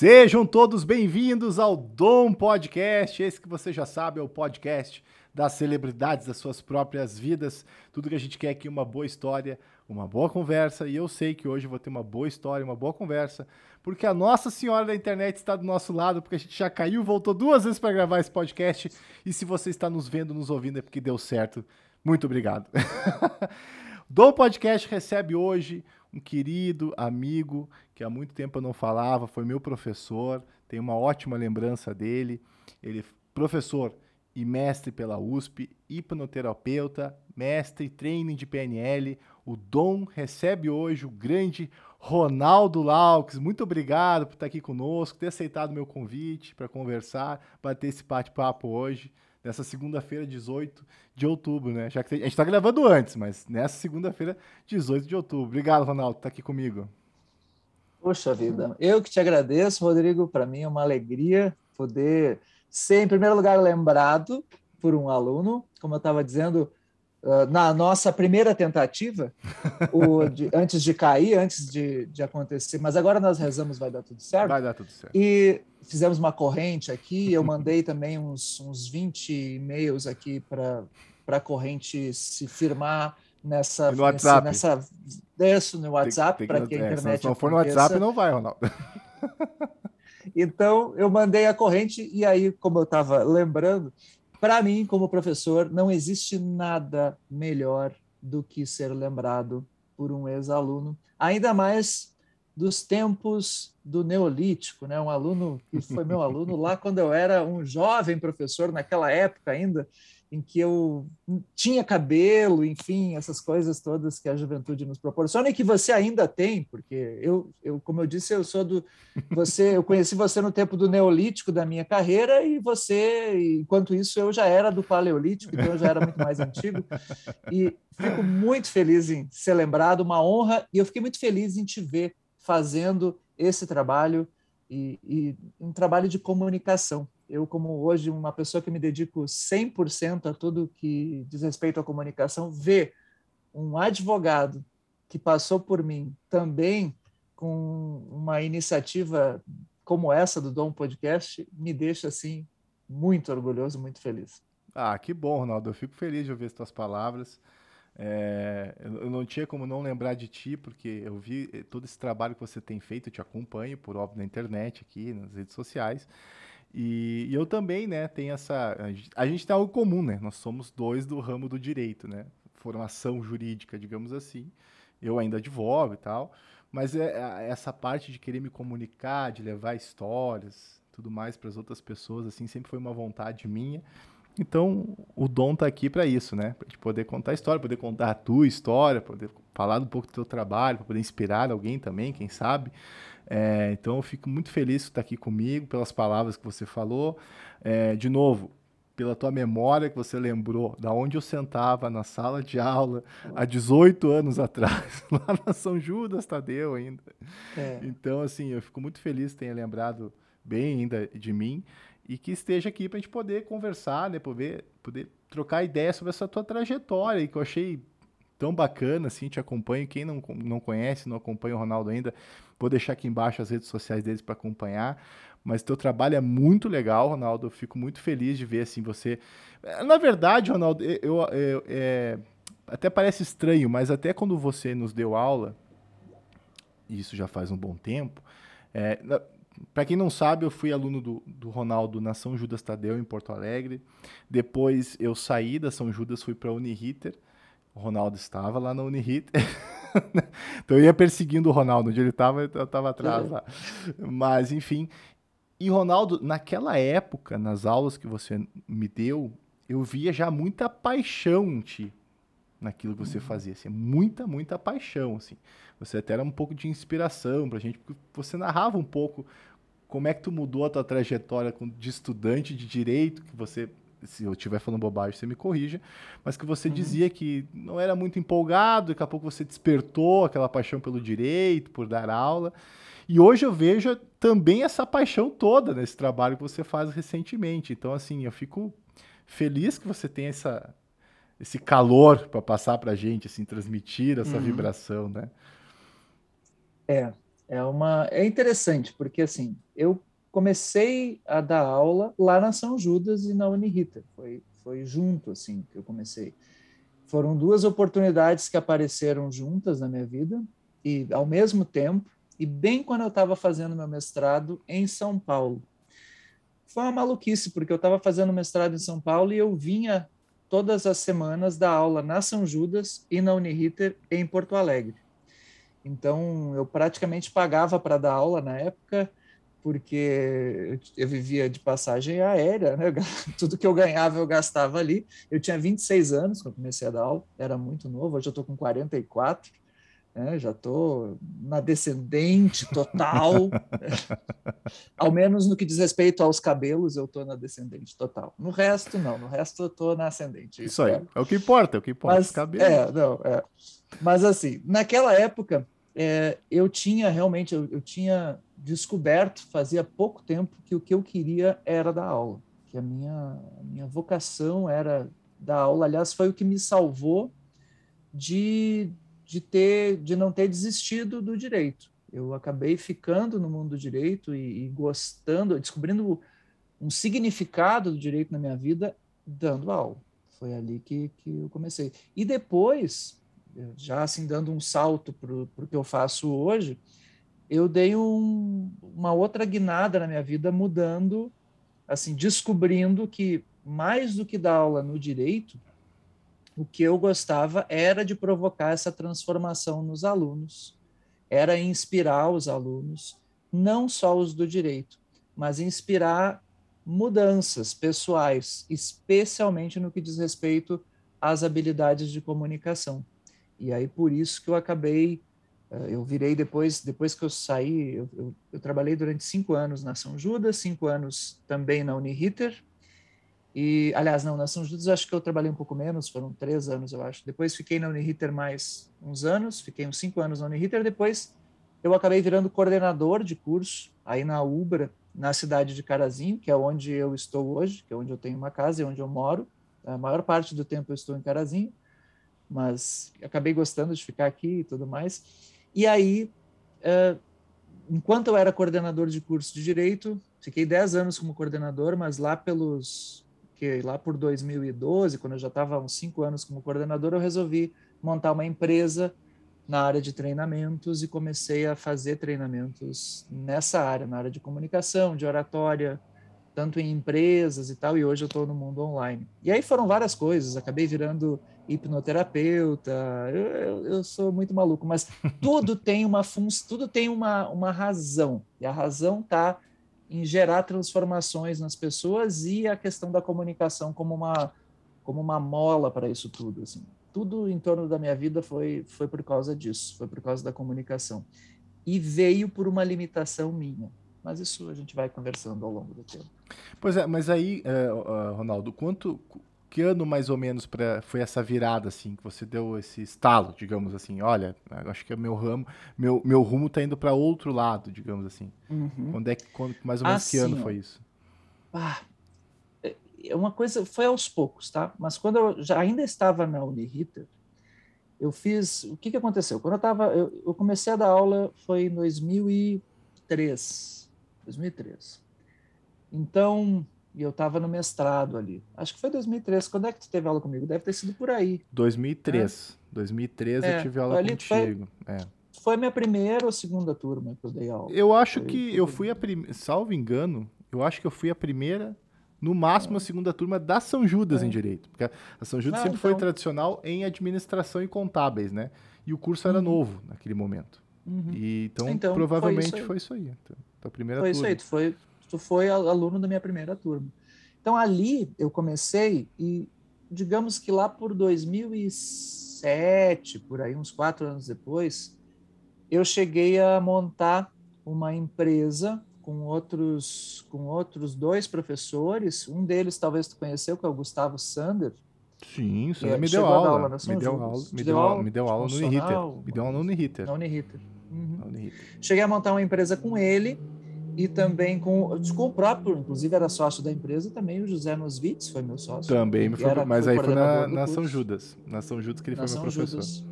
Sejam todos bem-vindos ao Dom Podcast. Esse que você já sabe é o podcast das celebridades, das suas próprias vidas. Tudo que a gente quer aqui é uma boa história, uma boa conversa. E eu sei que hoje vou ter uma boa história, uma boa conversa, porque a Nossa Senhora da Internet está do nosso lado, porque a gente já caiu, voltou duas vezes para gravar esse podcast. E se você está nos vendo, nos ouvindo, é porque deu certo. Muito obrigado. Dom Podcast recebe hoje um querido amigo que há muito tempo eu não falava, foi meu professor, tenho uma ótima lembrança dele. Ele é professor e mestre pela USP, hipnoterapeuta, mestre training de PNL. O Dom recebe hoje o grande Ronaldo Laux. Muito obrigado por estar aqui conosco, ter aceitado meu convite para conversar, bater esse bate-papo hoje nessa segunda-feira, 18 de outubro, né? Já que a gente está gravando antes, mas nessa segunda-feira, 18 de outubro. Obrigado, Ronaldo, por estar aqui comigo. Poxa vida, eu que te agradeço, Rodrigo. Para mim é uma alegria poder ser, em primeiro lugar, lembrado por um aluno, como eu estava dizendo, na nossa primeira tentativa, de, antes de cair, antes de, de, acontecer, mas agora nós rezamos, vai dar tudo certo. Vai dar tudo certo. E fizemos uma corrente aqui, eu mandei também uns, uns 20 e-mails aqui para a corrente se firmar nessa no WhatsApp. nessa isso no WhatsApp para que a é, internet se não for no WhatsApp não vai Ronaldo então eu mandei a corrente e aí como eu estava lembrando para mim como professor não existe nada melhor do que ser lembrado por um ex-aluno ainda mais dos tempos do Neolítico, né? Um aluno que foi meu aluno lá quando eu era um jovem professor naquela época ainda, em que eu tinha cabelo, enfim, essas coisas todas que a juventude nos proporciona e que você ainda tem, porque eu, eu como eu disse, eu sou do você, eu conheci você no tempo do neolítico da minha carreira e você, enquanto isso, eu já era do paleolítico, então eu já era muito mais antigo. E fico muito feliz em ser lembrado, uma honra e eu fiquei muito feliz em te ver fazendo esse trabalho e, e um trabalho de comunicação eu, como hoje uma pessoa que me dedico 100% a tudo que diz respeito à comunicação, ver um advogado que passou por mim também com uma iniciativa como essa do Dom Podcast me deixa assim muito orgulhoso, muito feliz. Ah, que bom, Ronaldo. Eu fico feliz de ouvir as tuas palavras. É, eu não tinha como não lembrar de ti, porque eu vi todo esse trabalho que você tem feito, eu te acompanho, por óbvio, na internet, aqui, nas redes sociais. E, e, eu também, né, tenho essa. A gente, tem algo comum, né? Nós somos dois do ramo do direito, né? Formação jurídica, digamos assim. Eu ainda advogo e tal. Mas é, essa parte de querer me comunicar, de levar histórias, tudo mais para as outras pessoas, assim, sempre foi uma vontade minha. Então, o dom tá aqui para isso, né? Para poder contar história, poder contar a tua história, poder falar um pouco do teu trabalho, para poder inspirar alguém também, quem sabe. É, então eu fico muito feliz por estar aqui comigo, pelas palavras que você falou. É, de novo, pela tua memória que você lembrou da onde eu sentava na sala de aula há 18 anos atrás, lá na São Judas Tadeu ainda. É. Então, assim, eu fico muito feliz que tenha lembrado bem ainda de mim e que esteja aqui para a gente poder conversar, né, poder, poder trocar ideias sobre essa tua trajetória, que eu achei tão bacana, assim, te acompanho. Quem não, não conhece, não acompanha o Ronaldo ainda, vou deixar aqui embaixo as redes sociais deles para acompanhar. Mas teu trabalho é muito legal, Ronaldo. Eu fico muito feliz de ver assim você. Eh, na verdade, Ronaldo, eu, eu, eu é... até parece estranho, mas até quando você nos deu aula, e isso já faz um bom tempo, é... Para quem não sabe, eu fui aluno do, do Ronaldo na São Judas Tadeu, em Porto Alegre. Depois eu saí da São Judas, fui para a Uniriter. O Ronaldo estava lá na Uniriter. então eu ia perseguindo o Ronaldo. Onde ele estava, eu estava atrás lá. Mas, enfim. E, Ronaldo, naquela época, nas aulas que você me deu, eu via já muita paixão em ti naquilo que você uhum. fazia, assim, muita, muita paixão, assim. Você até era um pouco de inspiração pra gente, porque você narrava um pouco como é que tu mudou a tua trajetória de estudante de direito, que você se eu estiver falando bobagem, você me corrija, mas que você uhum. dizia que não era muito empolgado, daqui a pouco você despertou aquela paixão pelo direito, por dar aula. E hoje eu vejo também essa paixão toda nesse trabalho que você faz recentemente. Então, assim, eu fico feliz que você tenha essa, esse calor para passar para a gente, assim, transmitir essa uhum. vibração, né? É, É uma é interessante porque assim eu comecei a dar aula lá na São Judas e na Uniriter. Foi foi junto assim que eu comecei. Foram duas oportunidades que apareceram juntas na minha vida e ao mesmo tempo e bem quando eu estava fazendo meu mestrado em São Paulo. Foi uma maluquice porque eu estava fazendo mestrado em São Paulo e eu vinha todas as semanas dar aula na São Judas e na Uniriter em Porto Alegre. Então, eu praticamente pagava para dar aula na época, porque eu vivia de passagem aérea, né? tudo que eu ganhava eu gastava ali. Eu tinha 26 anos quando comecei a dar aula, era muito novo, hoje eu estou com 44, né? já estou na descendente total. Ao menos no que diz respeito aos cabelos, eu estou na descendente total. No resto, não, no resto eu estou na ascendente. Isso aí, é o que importa, é o que importa, Mas, os cabelos. É, não, é. Mas assim, naquela época, é, eu tinha realmente, eu, eu, tinha descoberto, fazia pouco tempo, que o que eu queria era dar aula, que a minha, a minha vocação era dar aula. Aliás, foi o que me salvou de, de, ter, de não ter desistido do direito. Eu acabei ficando no mundo do direito e, e gostando, descobrindo um significado do direito na minha vida dando aula. Foi ali que, que eu comecei. E depois, já assim dando um salto para o que eu faço hoje, eu dei um, uma outra guinada na minha vida, mudando, assim, descobrindo que mais do que dar aula no direito, o que eu gostava era de provocar essa transformação nos alunos, era inspirar os alunos, não só os do direito, mas inspirar mudanças pessoais, especialmente no que diz respeito às habilidades de comunicação. E aí por isso que eu acabei, eu virei depois, depois que eu saí, eu, eu, eu trabalhei durante cinco anos na São Judas, cinco anos também na Uniriter, e, aliás, não, na São Judas acho que eu trabalhei um pouco menos, foram três anos, eu acho. Depois fiquei na Uniriter mais uns anos, fiquei uns cinco anos na Uniriter, depois eu acabei virando coordenador de curso aí na Ubra, na cidade de Carazinho, que é onde eu estou hoje, que é onde eu tenho uma casa e onde eu moro. A maior parte do tempo eu estou em Carazinho mas acabei gostando de ficar aqui e tudo mais. E aí, uh, enquanto eu era coordenador de curso de direito, fiquei 10 anos como coordenador, mas lá pelos que lá por 2012, quando eu já estava uns 5 anos como coordenador, eu resolvi montar uma empresa na área de treinamentos e comecei a fazer treinamentos nessa área, na área de comunicação, de oratória, tanto em empresas e tal, e hoje eu estou no mundo online. E aí foram várias coisas, acabei virando hipnoterapeuta, eu, eu, eu, sou muito maluco, mas tudo tem uma função, tudo tem uma, uma razão, e a razão está em gerar transformações nas pessoas e a questão da comunicação como uma, como uma mola para isso tudo. Assim. Tudo em torno da minha vida foi, foi por causa disso, foi por causa da comunicação. E veio por uma limitação minha. Mas isso a gente vai conversando ao longo do tempo. Pois é, mas aí, uh, Ronaldo, quanto, que ano mais ou menos pra, foi essa virada assim que você deu esse estalo, digamos assim, olha, acho que é meu ramo, meu, meu rumo está indo para outro lado, digamos assim. Uhum. Quando é quando, mais ou menos assim, que ano foi isso? Ah, é uma coisa foi aos poucos, tá? Mas quando eu já ainda estava na Uniriter, eu fiz o que que aconteceu? Quando eu estava eu, eu comecei a dar aula foi em 2003, 2003. Então e eu estava no mestrado ali. Acho que foi 2003. Quando é que tu teve aula comigo? Deve ter sido por aí. 2003. É. 2003 é, eu tive aula contigo. Foi, é. foi minha primeira ou segunda turma que eu dei aula. Eu acho foi, que eu fui a primeira, salvo engano, eu acho que eu fui a primeira, no máximo a segunda turma da São Judas é. em Direito. Porque a São Judas sempre então... foi tradicional em administração e contábeis, né? E o curso era uhum. novo naquele momento. Uhum. E, então, então, provavelmente foi isso aí. Foi isso aí. Então, a primeira foi turma. isso aí, tu foi, tu foi aluno da minha primeira turma. Então ali eu comecei e digamos que lá por 2007, por aí uns quatro anos depois, eu cheguei a montar uma empresa com outros com outros dois professores. Um deles talvez tu conheceu, que é o Gustavo Sander. Sim, você me deu aula. aula me deu aula, me deu aula, me deu aula no Uniriter. Me deu aula no Uniriter. Uhum. Cheguei a montar uma empresa com ele e também com, com o próprio, inclusive era sócio da empresa também, o José Nosvitz foi meu sócio. Também, foi, mas aí foi na, na São Judas. Na São Judas que ele na foi São meu professor. Judas.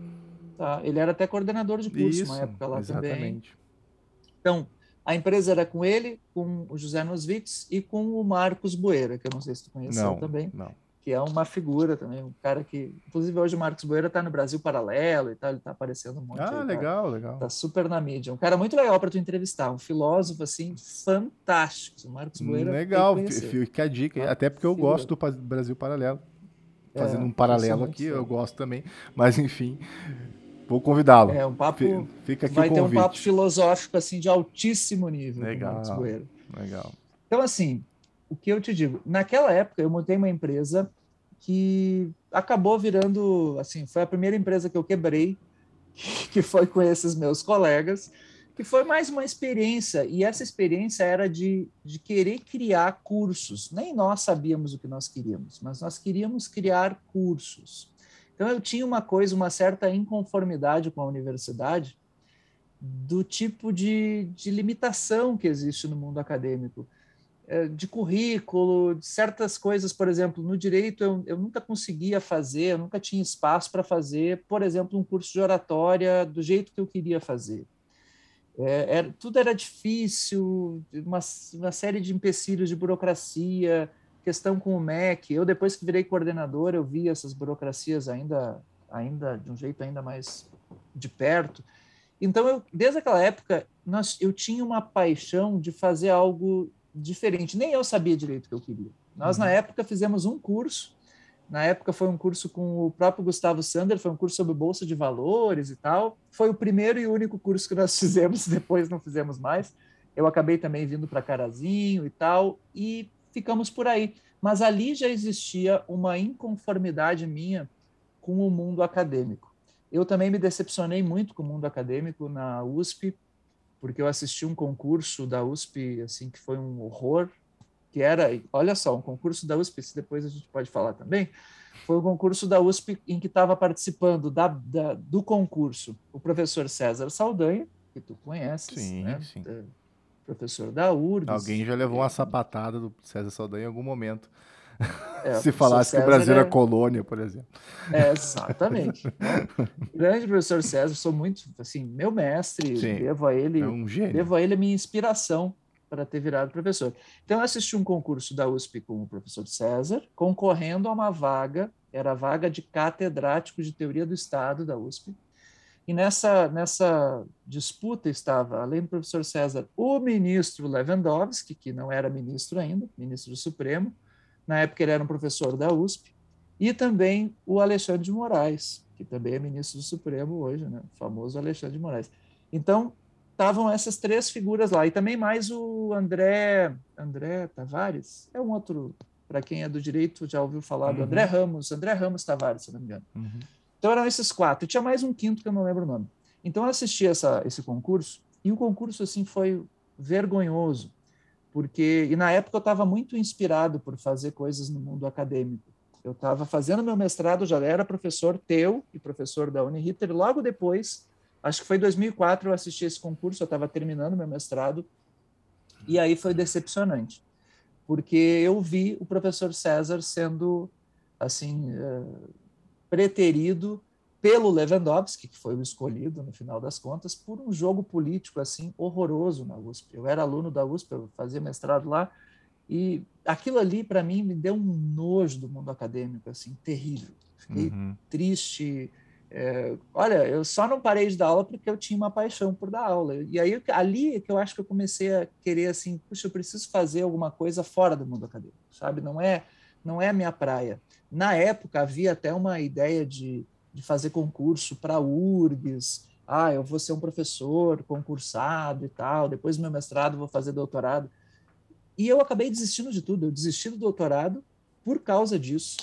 Tá, ele era até coordenador de curso Isso, na época lá exatamente. também. Então, a empresa era com ele, com o José Nosvitz e com o Marcos Boeira, que eu não sei se tu conheceu não, também. Não. Que é uma figura também, um cara que. Inclusive, hoje o Marcos Boeira está no Brasil Paralelo e tal, ele está aparecendo um monte. Ah, aí, legal, tá, legal. Tá super na mídia. Um cara muito legal para tu entrevistar, um filósofo, assim, fantástico. O Marcos Boeira. Legal, fica a dica, ah, até porque eu figura. gosto do Brasil Paralelo. Fazendo é, um paralelo aqui, eu gosto também. Mas, enfim, Vou convidá-lo. É um papo. Fica aqui vai ter um papo filosófico assim de altíssimo nível. Legal. Legal. Então assim, o que eu te digo? Naquela época eu montei uma empresa que acabou virando assim, foi a primeira empresa que eu quebrei, que foi com esses meus colegas, que foi mais uma experiência e essa experiência era de, de querer criar cursos. Nem nós sabíamos o que nós queríamos, mas nós queríamos criar cursos. Então eu tinha uma coisa, uma certa inconformidade com a universidade do tipo de, de limitação que existe no mundo acadêmico, de currículo, de certas coisas, por exemplo, no direito eu, eu nunca conseguia fazer, eu nunca tinha espaço para fazer, por exemplo, um curso de oratória do jeito que eu queria fazer. É, era, tudo era difícil, uma, uma série de empecilhos de burocracia, questão com o MEC. Eu, depois que virei coordenador, eu vi essas burocracias ainda, ainda de um jeito ainda mais de perto. Então, eu, desde aquela época, nós, eu tinha uma paixão de fazer algo diferente. Nem eu sabia direito o que eu queria. Nós, uhum. na época, fizemos um curso. Na época, foi um curso com o próprio Gustavo Sander, foi um curso sobre Bolsa de Valores e tal. Foi o primeiro e único curso que nós fizemos, depois não fizemos mais. Eu acabei também vindo para Carazinho e tal. E ficamos por aí. Mas ali já existia uma inconformidade minha com o mundo acadêmico. Eu também me decepcionei muito com o mundo acadêmico na USP, porque eu assisti um concurso da USP assim que foi um horror, que era, olha só, um concurso da USP, se depois a gente pode falar também, foi um concurso da USP em que estava participando da, da, do concurso o professor César Saldanha, que tu conheces, sim, né? sim professor da URGS. Alguém já levou uma sapatada do César Saldanha em algum momento. É, Se falasse que o Brasil é... era colônia, por exemplo. É, exatamente. né? Grande professor César, sou muito, assim, meu mestre, Sim, devo a ele, é um devo a ele a minha inspiração para ter virado professor. Então, eu assisti um concurso da USP com o professor César, concorrendo a uma vaga, era a vaga de catedrático de teoria do Estado da USP, e nessa, nessa disputa estava, além do professor César, o ministro Lewandowski, que não era ministro ainda, ministro do Supremo, na época ele era um professor da USP, e também o Alexandre de Moraes, que também é ministro do Supremo hoje, né? o famoso Alexandre de Moraes. Então, estavam essas três figuras lá, e também mais o André, André Tavares, é um outro, para quem é do direito, já ouviu falar do uhum. André Ramos, André Ramos Tavares, se não me engano. Uhum. Então eram esses quatro. E tinha mais um quinto que eu não lembro o nome. Então eu assisti essa, esse concurso e o concurso assim foi vergonhoso, porque e na época eu estava muito inspirado por fazer coisas no mundo acadêmico. Eu estava fazendo meu mestrado, já era professor teu e professor da Uniriter. Logo depois, acho que foi 2004, eu assisti esse concurso. Eu estava terminando meu mestrado e aí foi decepcionante, porque eu vi o professor César sendo assim eh, preterido pelo Lewandowski, que foi o escolhido no final das contas, por um jogo político assim horroroso na USP. Eu era aluno da USP, eu fazia mestrado lá, e aquilo ali para mim me deu um nojo do mundo acadêmico assim terrível. Fiquei uhum. triste. É, olha, eu só não parei de dar aula porque eu tinha uma paixão por dar aula. E aí ali é que eu acho que eu comecei a querer assim, puxa, eu preciso fazer alguma coisa fora do mundo acadêmico, sabe? Não é não é a minha praia. Na época, havia até uma ideia de, de fazer concurso para URGS. Ah, eu vou ser um professor concursado e tal. Depois do meu mestrado, vou fazer doutorado. E eu acabei desistindo de tudo. Eu desisti do doutorado por causa disso.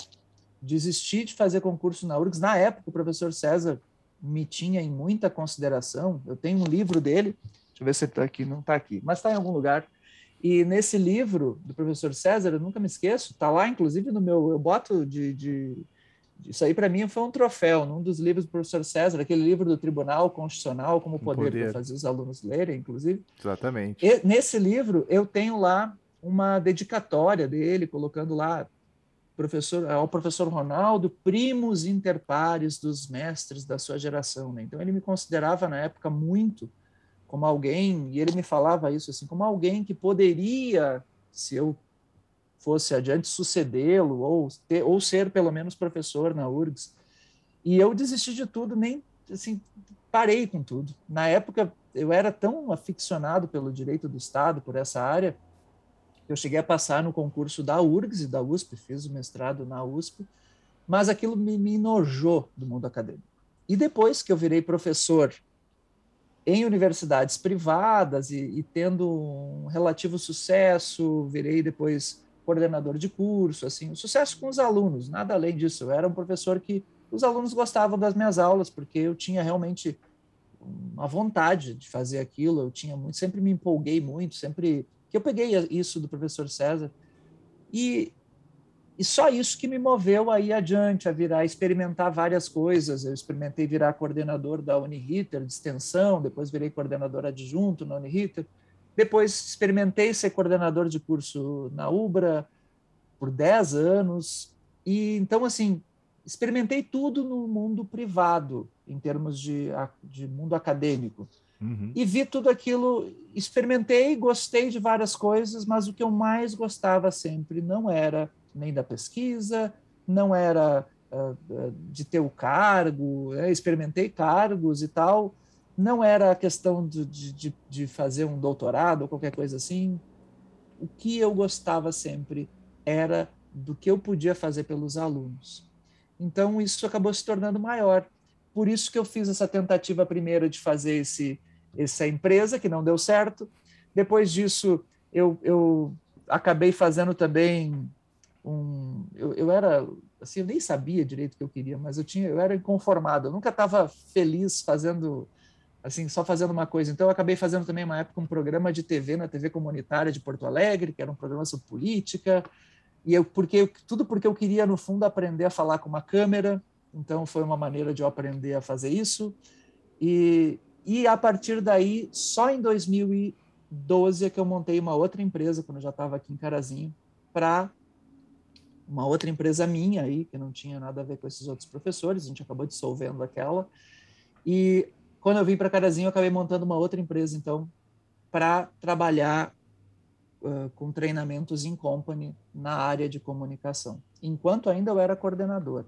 Desisti de fazer concurso na URGS. Na época, o professor César me tinha em muita consideração. Eu tenho um livro dele. Deixa eu ver se está aqui. Não está aqui, mas está em algum lugar e nesse livro do professor César, eu nunca me esqueço, está lá, inclusive, no meu. Eu boto de. de isso aí, para mim, foi um troféu num dos livros do professor César, aquele livro do Tribunal Constitucional, como poder, poder. para fazer os alunos lerem, inclusive. Exatamente. E, nesse livro, eu tenho lá uma dedicatória dele, colocando lá professor, ao professor Ronaldo, primos inter pares dos mestres da sua geração. Né? Então, ele me considerava, na época, muito como alguém, e ele me falava isso assim, como alguém que poderia, se eu fosse adiante, sucedê-lo ou, ter, ou ser pelo menos professor na URGS. E eu desisti de tudo, nem assim, parei com tudo. Na época, eu era tão aficionado pelo direito do Estado, por essa área, que eu cheguei a passar no concurso da URGS e da USP, fiz o mestrado na USP, mas aquilo me, me enojou do mundo acadêmico. E depois que eu virei professor em universidades privadas e, e, tendo um relativo sucesso, virei depois coordenador de curso, assim, sucesso com os alunos, nada além disso. Eu era um professor que os alunos gostavam das minhas aulas porque eu tinha realmente uma vontade de fazer aquilo. Eu tinha muito, sempre me empolguei muito, sempre que eu peguei isso do professor César e e só isso que me moveu aí adiante, a virar, experimentar várias coisas. Eu experimentei virar coordenador da Uniriter de extensão, depois virei coordenador adjunto na Uniriter. Depois experimentei ser coordenador de curso na UBRA por 10 anos. E então, assim, experimentei tudo no mundo privado, em termos de, de mundo acadêmico. Uhum. E vi tudo aquilo, experimentei, gostei de várias coisas, mas o que eu mais gostava sempre não era nem da pesquisa, não era uh, de ter o cargo, né? experimentei cargos e tal, não era a questão de, de, de fazer um doutorado ou qualquer coisa assim. O que eu gostava sempre era do que eu podia fazer pelos alunos. Então, isso acabou se tornando maior. Por isso que eu fiz essa tentativa primeiro de fazer esse, essa empresa, que não deu certo. Depois disso, eu, eu acabei fazendo também um. Eu, eu era. Assim, eu nem sabia direito o que eu queria, mas eu, tinha, eu era inconformado. Eu nunca estava feliz fazendo. Assim, só fazendo uma coisa. Então, eu acabei fazendo também, uma época, um programa de TV na TV comunitária de Porto Alegre, que era um programa sobre política. E eu, porque, tudo porque eu queria, no fundo, aprender a falar com uma câmera. Então, foi uma maneira de eu aprender a fazer isso. E, e a partir daí, só em 2012 é que eu montei uma outra empresa, quando eu já estava aqui em Carazinho, para uma outra empresa minha aí, que não tinha nada a ver com esses outros professores, a gente acabou dissolvendo aquela. E quando eu vim para Carazinho, eu acabei montando uma outra empresa, então, para trabalhar uh, com treinamentos em company na área de comunicação, enquanto ainda eu era coordenador.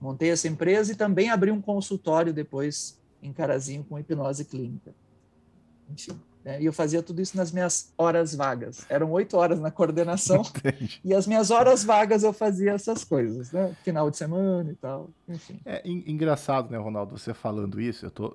Montei essa empresa e também abri um consultório depois em Carazinho com hipnose clínica. Enfim, né? E eu fazia tudo isso nas minhas horas vagas. Eram oito horas na coordenação Entendi. e as minhas horas vagas eu fazia essas coisas, né? Final de semana e tal, enfim. É engraçado, né, Ronaldo, você falando isso, eu tô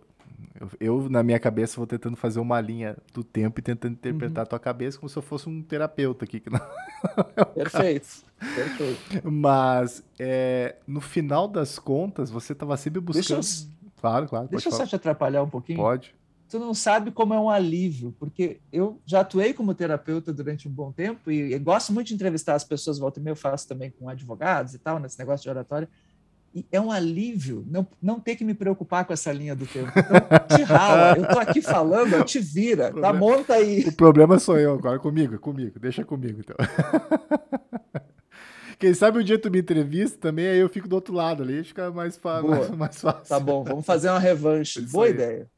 eu, eu, na minha cabeça, vou tentando fazer uma linha do tempo e tentando interpretar uhum. a tua cabeça como se eu fosse um terapeuta aqui. Que não é Perfeito. Perfeito. Mas, é, no final das contas, você estava sempre buscando. Deixa eu... Claro, claro. Deixa eu falar. só te atrapalhar um pouquinho. Pode tu não sabe como é um alívio, porque eu já atuei como terapeuta durante um bom tempo e, e gosto muito de entrevistar as pessoas, volta e meia eu faço também com advogados e tal, nesse negócio de oratória, e é um alívio não, não ter que me preocupar com essa linha do tempo. Então, te rala, eu tô aqui falando, te vira, tá? Monta aí. O problema sou eu agora, comigo, comigo, deixa comigo então. Quem sabe um dia tu me entrevista também, aí eu fico do outro lado ali, fica mais, mais, mais fácil. Tá bom, vamos fazer uma revanche. Isso Boa aí. ideia.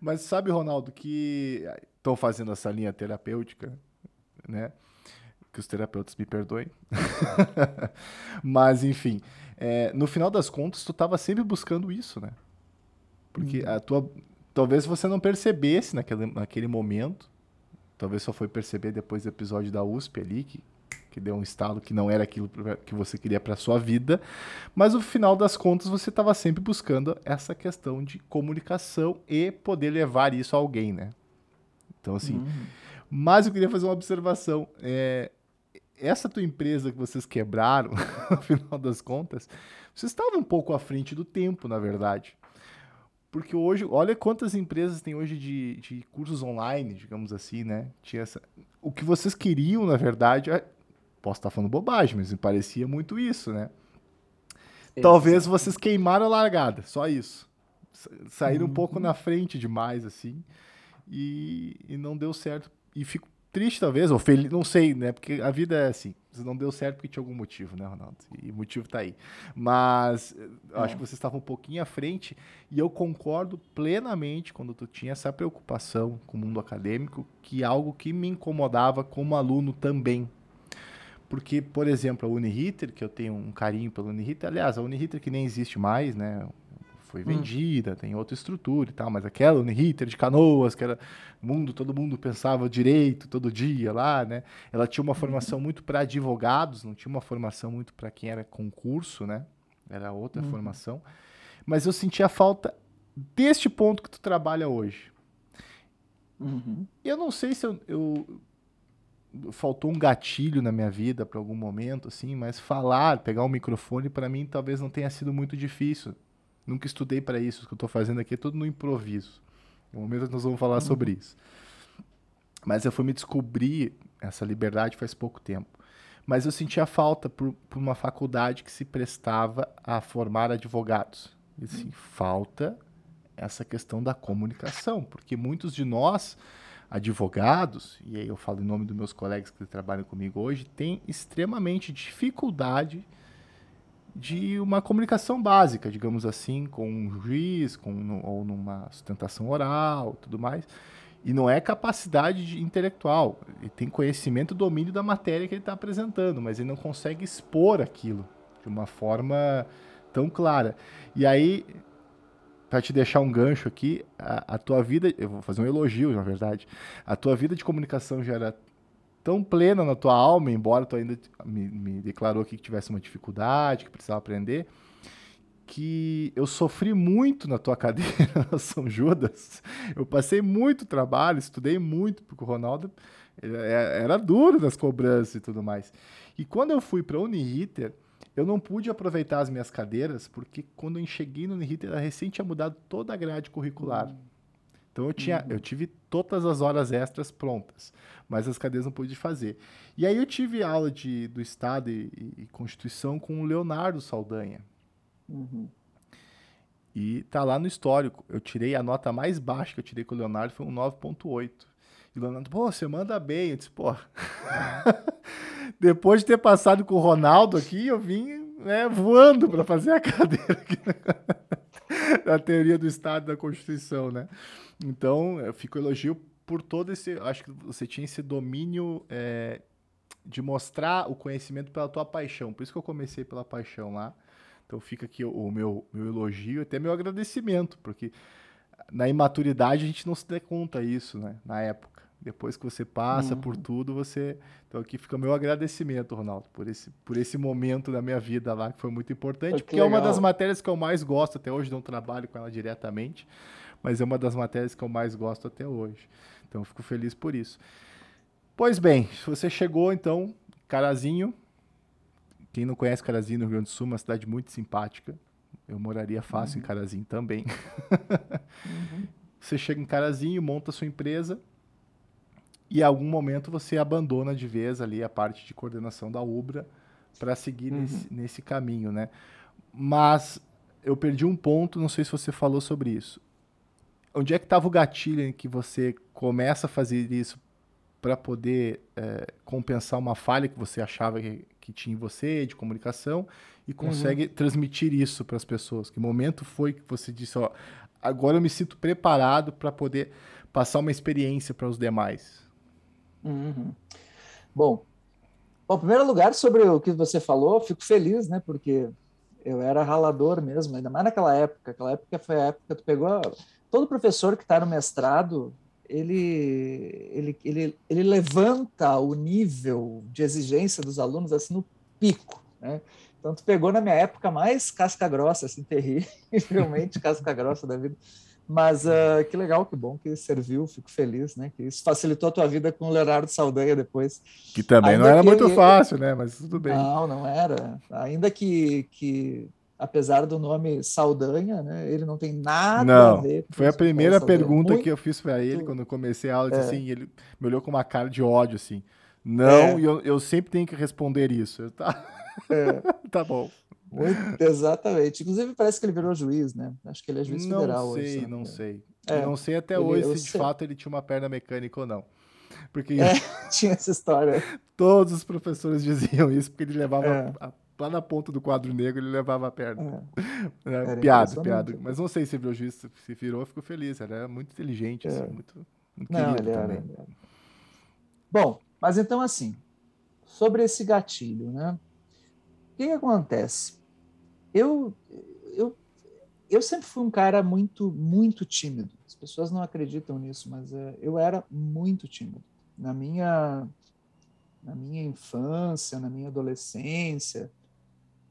Mas sabe, Ronaldo, que estou fazendo essa linha terapêutica, né? Que os terapeutas me perdoem. Mas, enfim, é, no final das contas, tu estava sempre buscando isso, né? Porque hum. a tua. Talvez você não percebesse naquele, naquele momento. Talvez só foi perceber depois do episódio da USP ali, que que deu um estalo que não era aquilo que você queria para sua vida, mas no final das contas você estava sempre buscando essa questão de comunicação e poder levar isso a alguém, né? Então assim, uhum. mas eu queria fazer uma observação. É, essa tua empresa que vocês quebraram, no final das contas, você estava um pouco à frente do tempo, na verdade. Porque hoje, olha quantas empresas tem hoje de, de cursos online, digamos assim, né? Tinha essa... O que vocês queriam, na verdade, é Posso estar falando bobagem, mas me parecia muito isso, né? Talvez vocês queimaram a largada, só isso. Saíram uhum. um pouco na frente demais, assim, e, e não deu certo. E fico triste talvez, ou feliz, não sei, né? Porque a vida é assim, não deu certo porque tinha algum motivo, né, Ronaldo? E o motivo tá aí. Mas é. acho que você estava um pouquinho à frente e eu concordo plenamente quando tu tinha essa preocupação com o mundo acadêmico, que é algo que me incomodava como aluno também. Porque, por exemplo, a Uniriter, que eu tenho um carinho pela Uniriter, aliás, a Uniriter que nem existe mais, né? Foi hum. vendida, hum. tem outra estrutura e tal, mas aquela Uniriter de Canoas, que era mundo, todo mundo pensava direito todo dia lá, né? Ela tinha uma formação muito para advogados, não tinha uma formação muito para quem era concurso, né? Era outra uhum. formação. Mas eu sentia falta deste ponto que tu trabalha hoje. Uhum. Eu não sei se eu, eu faltou um gatilho na minha vida para algum momento, assim, mas falar, pegar um microfone, para mim talvez não tenha sido muito difícil. Nunca estudei para isso. O que eu estou fazendo aqui é tudo no improviso. No momento nós vamos falar uhum. sobre isso. Mas eu fui me descobrir essa liberdade faz pouco tempo. Mas eu sentia falta por, por uma faculdade que se prestava a formar advogados. E assim, uhum. falta essa questão da comunicação, porque muitos de nós, advogados, e aí eu falo em nome dos meus colegas que trabalham comigo hoje, têm extremamente dificuldade de uma comunicação básica, digamos assim, com um juiz, com, ou numa sustentação oral, tudo mais. E não é capacidade de, intelectual. Ele tem conhecimento, domínio da matéria que ele está apresentando, mas ele não consegue expor aquilo de uma forma tão clara. E aí, para te deixar um gancho aqui, a, a, tua vida, eu vou fazer um elogio, na verdade, a tua vida de comunicação já era tão plena na tua alma, embora tu ainda me, me declarou aqui que tivesse uma dificuldade, que precisava aprender, que eu sofri muito na tua cadeira na São Judas. Eu passei muito trabalho, estudei muito, porque o Ronaldo é, era duro nas cobranças e tudo mais. E quando eu fui para a Uniriter, eu não pude aproveitar as minhas cadeiras, porque quando eu cheguei no Uniriter, ela recém tinha mudado toda a grade curricular. Então eu, tinha, uhum. eu tive todas as horas extras prontas, mas as cadeiras não pude fazer. E aí eu tive aula de, do Estado e, e Constituição com o Leonardo Saldanha. Uhum. E tá lá no histórico. Eu tirei a nota mais baixa que eu tirei com o Leonardo, foi um 9.8. E o Leonardo, pô, você manda bem. Eu disse, pô. Depois de ter passado com o Ronaldo aqui, eu vim né, voando para fazer a cadeira aqui na teoria do Estado da Constituição, né? Então, eu fico elogio por todo esse. Acho que você tinha esse domínio é, de mostrar o conhecimento pela tua paixão. Por isso que eu comecei pela paixão lá. Então, fica aqui o, meu, meu elogio, até meu agradecimento, porque na imaturidade a gente não se dá conta isso, né? Na época. Depois que você passa uhum. por tudo, você. Então aqui fica o meu agradecimento, Ronaldo, por esse, por esse momento da minha vida lá, que foi muito importante, porque legal. é uma das matérias que eu mais gosto até hoje, não trabalho com ela diretamente, mas é uma das matérias que eu mais gosto até hoje. Então eu fico feliz por isso. Pois bem, você chegou então, Carazinho. Quem não conhece Carazinho no Rio Grande do Sul, uma cidade muito simpática. Eu moraria fácil uhum. em Carazinho também. uhum. Você chega em Carazinho, monta sua empresa e em algum momento você abandona de vez ali a parte de coordenação da Ubra para seguir uhum. nesse, nesse caminho, né? Mas eu perdi um ponto, não sei se você falou sobre isso onde é que estava o gatilho em que você começa a fazer isso para poder é, compensar uma falha que você achava que, que, tinha em você de comunicação e uhum. consegue uhum. transmitir isso para as pessoas? Que momento foi que você disse, ó, agora eu me sinto preparado para poder passar uma experiência para os demais? Uhum. Bom, bom, em primeiro lugar, sobre o que você falou, fico feliz, né? Porque eu era ralador mesmo, ainda mais naquela época. Aquela época foi a época que tu pegou todo professor que está no mestrado, ele, ele, ele, ele levanta o nível de exigência dos alunos assim no pico, né? Então, tu pegou na minha época mais casca grossa, assim, terrivelmente casca grossa da vida. Mas uh, que legal, que bom que serviu, fico feliz, né? Que isso facilitou a tua vida com o Leonardo Saldanha depois. Que também Ainda não era muito fácil, né? Mas tudo bem. Não, não era. Ainda que, que apesar do nome Saldanha, né? Ele não tem nada não, a ver. foi a primeira pergunta Muito... que eu fiz para ele quando eu comecei a aula, é. assim, ele me olhou com uma cara de ódio, assim. Não, é. e eu, eu sempre tenho que responder isso. Eu, tá, é. tá bom. Muito, exatamente. Inclusive parece que ele virou juiz, né? Acho que ele é juiz não federal sei, hoje. Não sei, não sei. Eu não sei até ele, hoje se de sei. fato ele tinha uma perna mecânica ou não. Porque é, tinha essa história. Todos os professores diziam isso, porque ele levava é. a, lá na ponta do quadro negro, ele levava a perna. É. É, piada, piada. Mas não sei se virou juiz, se virou, fico feliz. Era muito inteligente, assim, é. muito, muito não, ele era, ele era. Bom, mas então assim, sobre esse gatilho, né? O que, que acontece? Eu, eu, eu sempre fui um cara muito, muito tímido. As pessoas não acreditam nisso, mas é, eu era muito tímido. Na minha, na minha infância, na minha adolescência,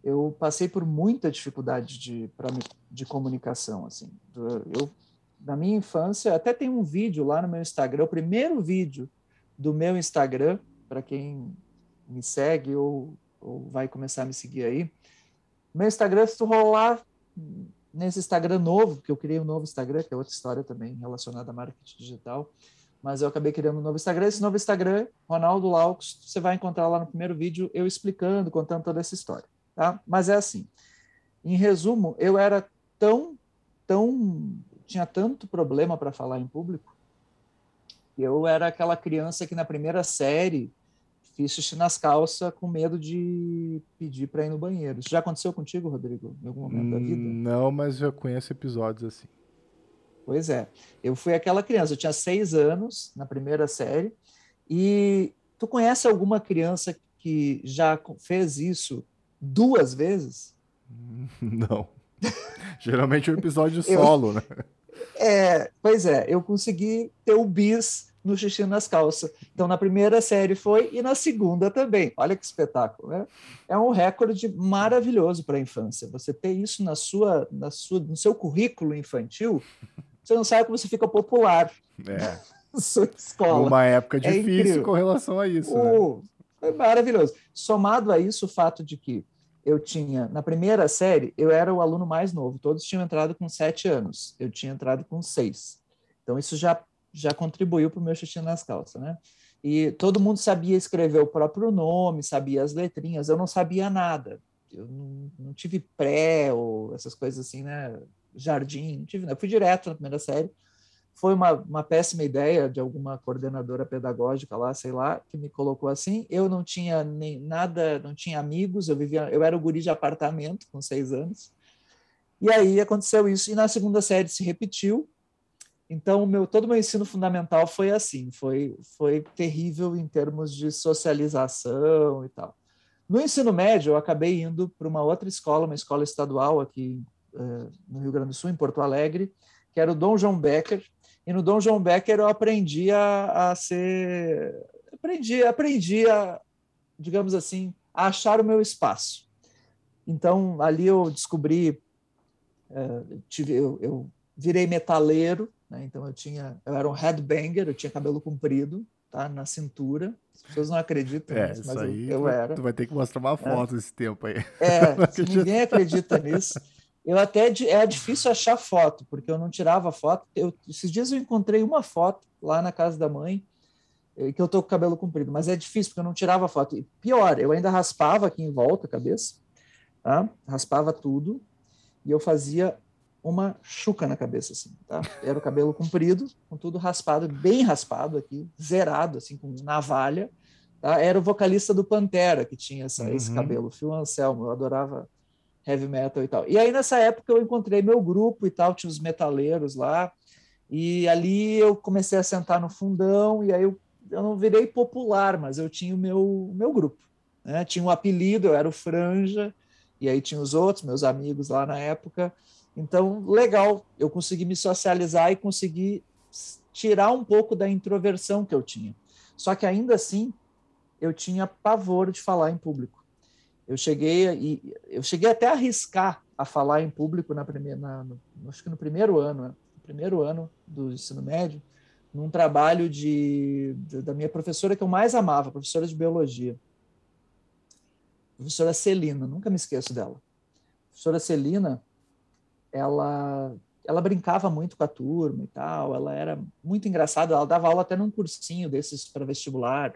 eu passei por muita dificuldade de, pra, de comunicação. Assim. Eu, na minha infância, até tem um vídeo lá no meu Instagram, o primeiro vídeo do meu Instagram, para quem me segue ou, ou vai começar a me seguir aí. Meu Instagram, se tu rolar nesse Instagram novo, porque eu criei um novo Instagram, que é outra história também relacionada a marketing digital, mas eu acabei criando um novo Instagram. Esse novo Instagram, Ronaldo Laux, você vai encontrar lá no primeiro vídeo eu explicando, contando toda essa história. Tá? Mas é assim, em resumo, eu era tão, tão, tinha tanto problema para falar em público, eu era aquela criança que na primeira série fiz xixi nas calças com medo de pedir para ir no banheiro. Isso já aconteceu contigo, Rodrigo, em algum momento da vida? Não, mas já conheço episódios assim. Pois é. Eu fui aquela criança, eu tinha seis anos na primeira série, e tu conhece alguma criança que já fez isso duas vezes? Não. Geralmente é um episódio solo, eu, né? É, pois é, eu consegui ter o bis no xixi nas calças. Então, na primeira série foi e na segunda também. Olha que espetáculo, né? É um recorde maravilhoso para a infância. Você ter isso na sua, na sua, no seu currículo infantil, você não sabe como você fica popular. É. Na sua escola. Uma época é difícil é com relação a isso. O... Né? Foi maravilhoso. Somado a isso, o fato de que eu tinha, na primeira série, eu era o aluno mais novo, todos tinham entrado com sete anos, eu tinha entrado com seis. Então, isso já, já contribuiu para o meu xixi nas calças, né? E todo mundo sabia escrever o próprio nome, sabia as letrinhas, eu não sabia nada. Eu não, não tive pré ou essas coisas assim, né? Jardim, não tive, eu fui direto na primeira série foi uma, uma péssima ideia de alguma coordenadora pedagógica lá, sei lá, que me colocou assim. Eu não tinha nem nada, não tinha amigos, eu vivia, eu era o guri de apartamento com seis anos. E aí aconteceu isso e na segunda série se repetiu. Então, meu, todo meu ensino fundamental foi assim, foi, foi terrível em termos de socialização e tal. No ensino médio, eu acabei indo para uma outra escola, uma escola estadual aqui uh, no Rio Grande do Sul, em Porto Alegre, que era o Dom João Becker, e no Dom João Becker eu aprendi a, a ser. Aprendi, aprendi a, digamos assim, a achar o meu espaço. Então, ali eu descobri. Uh, tive, eu, eu, virei metaleiro, né? então eu tinha. Eu era um headbanger, eu tinha cabelo comprido, tá? Na cintura. As pessoas não acreditam é, mas aí eu, eu era. Tu vai ter que mostrar uma é. foto é. desse tempo aí. É, ninguém acredita nisso. Eu até é difícil achar foto, porque eu não tirava foto. Eu, esses dias eu encontrei uma foto lá na casa da mãe, eh, que eu tô com o cabelo comprido, mas é difícil porque eu não tirava foto. E pior, eu ainda raspava aqui em volta a cabeça, tá? raspava tudo, e eu fazia uma chuca na cabeça, assim, tá? Era o cabelo comprido, com tudo raspado, bem raspado aqui, zerado, assim, com navalha. Tá? Era o vocalista do Pantera que tinha essa, uhum. esse cabelo, Phil Anselmo. Eu adorava heavy metal e tal. E aí nessa época eu encontrei meu grupo e tal, tinha os metaleiros lá, e ali eu comecei a sentar no fundão, e aí eu, eu não virei popular, mas eu tinha o meu, meu grupo. Né? Tinha um apelido, eu era o Franja, e aí tinha os outros, meus amigos lá na época. Então, legal, eu consegui me socializar e consegui tirar um pouco da introversão que eu tinha. Só que ainda assim, eu tinha pavor de falar em público. Eu cheguei e eu cheguei até a arriscar a falar em público na primeira, na, no, acho que no primeiro ano, né? no primeiro ano do ensino médio, num trabalho de, de, da minha professora que eu mais amava, professora de biologia, professora Celina, nunca me esqueço dela. A professora Celina, ela ela brincava muito com a turma e tal, ela era muito engraçada, ela dava aula até num cursinho desses para vestibular,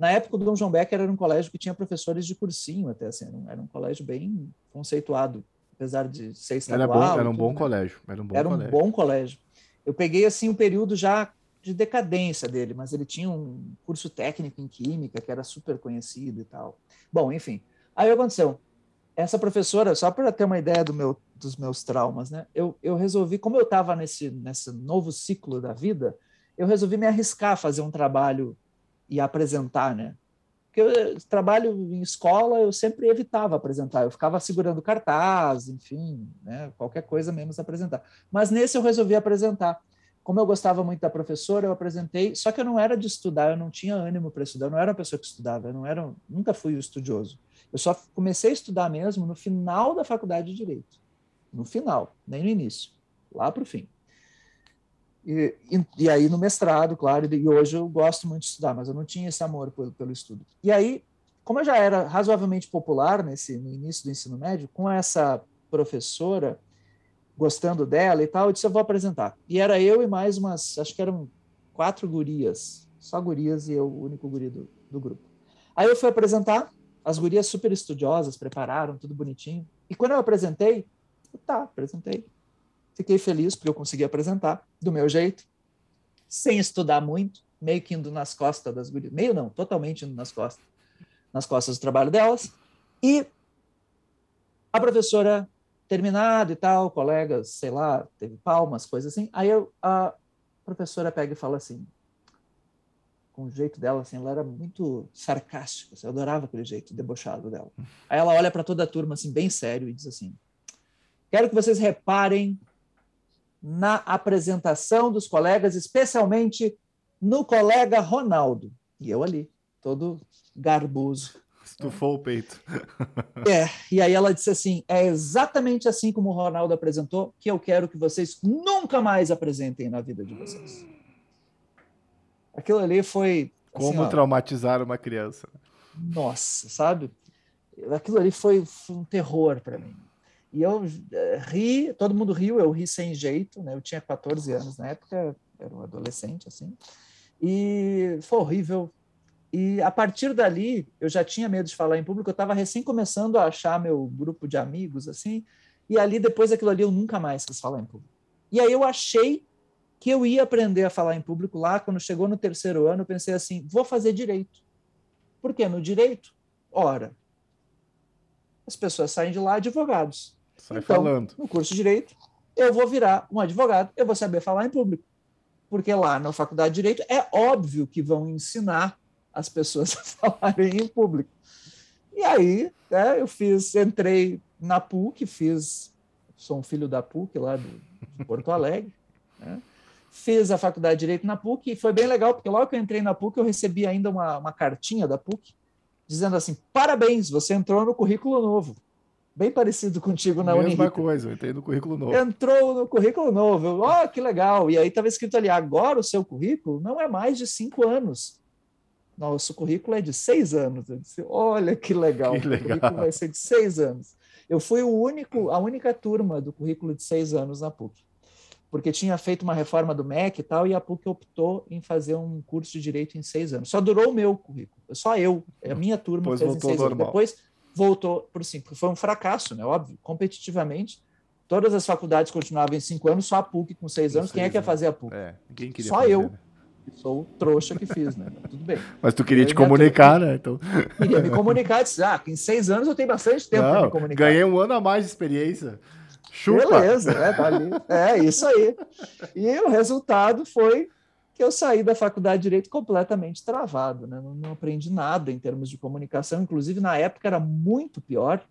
na época, o Dom João Becker era um colégio que tinha professores de cursinho, até assim, era um, era um colégio bem conceituado, apesar de ser estadual. Era, bom, era um bom né? colégio. Era um bom era colégio. um bom colégio. Eu peguei assim um período já de decadência dele, mas ele tinha um curso técnico em química que era super conhecido e tal. Bom, enfim. Aí aconteceu. Essa professora, só para ter uma ideia do meu, dos meus traumas, né? Eu, eu resolvi, como eu estava nesse, nesse novo ciclo da vida, eu resolvi me arriscar a fazer um trabalho e apresentar, né? Porque eu trabalho em escola, eu sempre evitava apresentar, eu ficava segurando cartaz, enfim, né? qualquer coisa menos apresentar. Mas nesse eu resolvi apresentar como eu gostava muito da professora, eu apresentei, só que eu não era de estudar, eu não tinha ânimo para estudar, eu não era uma pessoa que estudava, eu não era, nunca fui estudioso. Eu só comecei a estudar mesmo no final da faculdade de Direito. No final, nem no início, lá para o fim. E, e, aí no mestrado, claro, e hoje eu gosto muito de estudar, mas eu não tinha esse amor pelo, pelo estudo. E aí, como eu já era razoavelmente popular nesse no início do ensino médio, com essa professora, gostando dela e tal, eu disse, eu vou apresentar. E era eu e mais umas, acho que eram quatro gurias, só gurias e eu, o único guri do, do grupo. Aí eu fui apresentar, as gurias super estudiosas, prepararam, tudo bonitinho. E quando eu apresentei, tá, apresentei. Fiquei feliz porque eu consegui apresentar do meu jeito, sem estudar muito, meio que indo nas costas das gurias. Meio não, totalmente indo nas costas, nas costas do trabalho delas. E a professora terminado e tal, colegas, sei lá, teve palmas, coisas assim. Aí eu, a professora pega e fala assim, com o jeito dela, assim, ela era muito sarcástica, assim, eu adorava aquele jeito debochado dela. Aí ela olha para toda a turma, assim, bem sério, e diz assim: Quero que vocês reparem na apresentação dos colegas, especialmente no colega Ronaldo. E eu ali, todo garboso. Estufou o peito. É, e aí ela disse assim: é exatamente assim como o Ronaldo apresentou, que eu quero que vocês nunca mais apresentem na vida de vocês. Aquilo ali foi. Assim, como ó, traumatizar uma criança. Nossa, sabe? Aquilo ali foi, foi um terror para mim. E eu é, ri, todo mundo riu, eu ri sem jeito, né? Eu tinha 14 anos na época, era um adolescente, assim. E foi horrível, e a partir dali, eu já tinha medo de falar em público, eu estava recém começando a achar meu grupo de amigos, assim, e ali, depois daquilo ali, eu nunca mais quis falar em público. E aí eu achei que eu ia aprender a falar em público lá, quando chegou no terceiro ano, eu pensei assim, vou fazer direito. Por quê? No direito, ora, as pessoas saem de lá advogados. Sai então, falando. no curso de direito, eu vou virar um advogado, eu vou saber falar em público. Porque lá na faculdade de direito é óbvio que vão ensinar as pessoas a falarem em público. E aí, né, eu fiz, entrei na PUC, fiz, sou um filho da PUC lá do, de Porto Alegre, né, fiz a faculdade de Direito na PUC e foi bem legal, porque logo que eu entrei na PUC, eu recebi ainda uma, uma cartinha da PUC, dizendo assim, parabéns, você entrou no currículo novo. Bem parecido contigo na Mesma Mesma coisa, eu entrei no currículo novo. Entrou no currículo novo. Ó, oh, que legal. E aí estava escrito ali, agora o seu currículo não é mais de cinco anos nosso currículo é de seis anos. Eu disse, olha que legal, que legal. o currículo vai ser de seis anos. Eu fui o único, a única turma do currículo de seis anos na PUC, porque tinha feito uma reforma do MEC e tal, e a PUC optou em fazer um curso de direito em seis anos. Só durou o meu currículo, só eu, a minha turma Depois fez em seis normal. anos. Depois voltou por cinco, foi um fracasso, né? Óbvio, competitivamente. Todas as faculdades continuavam em cinco anos, só a PUC com seis anos. Quem é que ia fazer a PUC? É, só fazer, eu. Né? sou o trouxa que fiz, né? Tudo bem. Mas tu queria te comunicar, né? Então... Queria me comunicar, disse, ah, em seis anos eu tenho bastante tempo para me comunicar. Ganhei um ano a mais de experiência. Chupa. Beleza, né? Tá ali. É, isso aí. E o resultado foi que eu saí da faculdade de Direito completamente travado, né? Não, não aprendi nada em termos de comunicação, inclusive na época era muito pior,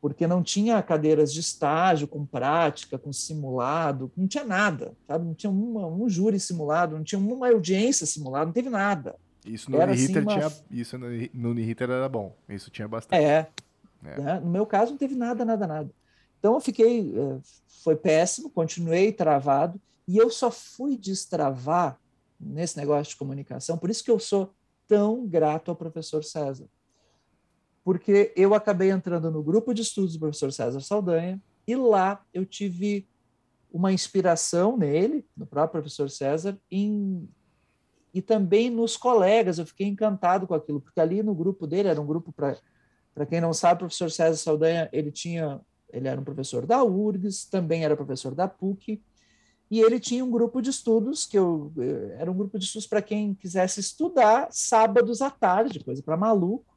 porque não tinha cadeiras de estágio com prática, com simulado, não tinha nada, sabe? Não tinha uma, um júri simulado, não tinha uma audiência simulada, não teve nada. Isso no Uniriter assim, uma... tinha, isso no, no Uniriter era bom, isso tinha bastante. É, é. Né? no meu caso não teve nada, nada, nada. Então eu fiquei, é, foi péssimo, continuei travado e eu só fui destravar nesse negócio de comunicação, por isso que eu sou tão grato ao professor César porque eu acabei entrando no grupo de estudos do professor César Saldanha e lá eu tive uma inspiração nele, no próprio professor César, em, e também nos colegas. Eu fiquei encantado com aquilo, porque ali no grupo dele era um grupo para para quem não sabe, o professor César Saldanha, ele tinha, ele era um professor da URGS, também era professor da PUC, e ele tinha um grupo de estudos que eu eh, era um grupo de estudos para quem quisesse estudar sábados à tarde, coisa para maluco,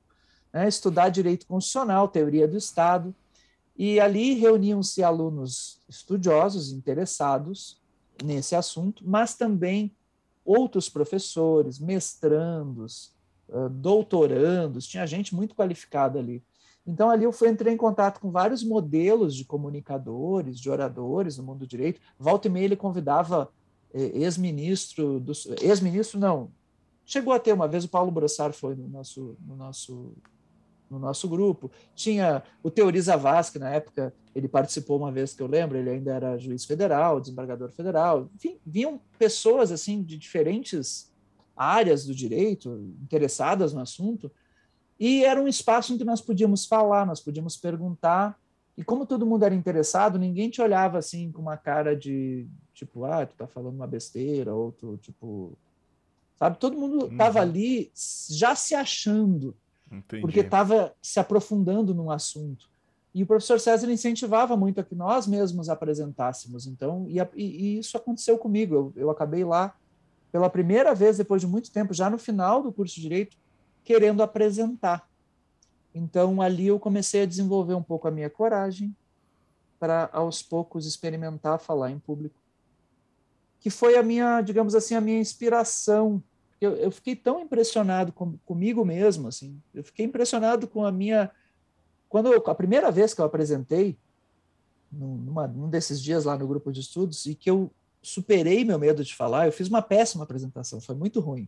né? estudar direito constitucional, teoria do Estado. E ali reuniam-se alunos estudiosos, interessados nesse assunto, mas também outros professores, mestrandos, doutorandos, tinha gente muito qualificada ali. Então, ali eu fui, entrei em contato com vários modelos de comunicadores, de oradores no mundo do direito. Volta e meia ele convidava eh, ex-ministro, do, ex-ministro não, chegou a ter uma vez, o Paulo Brossar foi no nosso, no nosso, no nosso grupo. Tinha o Teoriza Vaz, que na época ele participou uma vez que eu lembro, ele ainda era juiz federal, desembargador federal. Enfim, vinham pessoas assim de diferentes áreas do direito, interessadas no assunto, e era um espaço em que nós podíamos falar, nós podíamos perguntar. E como todo mundo era interessado, ninguém te olhava assim com uma cara de tipo, ah, tu tá falando uma besteira, ou tu, tipo. Sabe? Todo mundo estava uhum. ali já se achando, Entendi. porque estava se aprofundando num assunto. E o professor César incentivava muito a que nós mesmos apresentássemos. Então, e, e isso aconteceu comigo. Eu, eu acabei lá pela primeira vez, depois de muito tempo, já no final do curso de Direito, querendo apresentar. Então, ali eu comecei a desenvolver um pouco a minha coragem para, aos poucos, experimentar falar em público. Que foi a minha, digamos assim, a minha inspiração. Eu, eu fiquei tão impressionado com, comigo mesmo, assim. Eu fiquei impressionado com a minha... Quando eu, a primeira vez que eu apresentei, numa, num desses dias lá no grupo de estudos, e que eu superei meu medo de falar, eu fiz uma péssima apresentação, foi muito ruim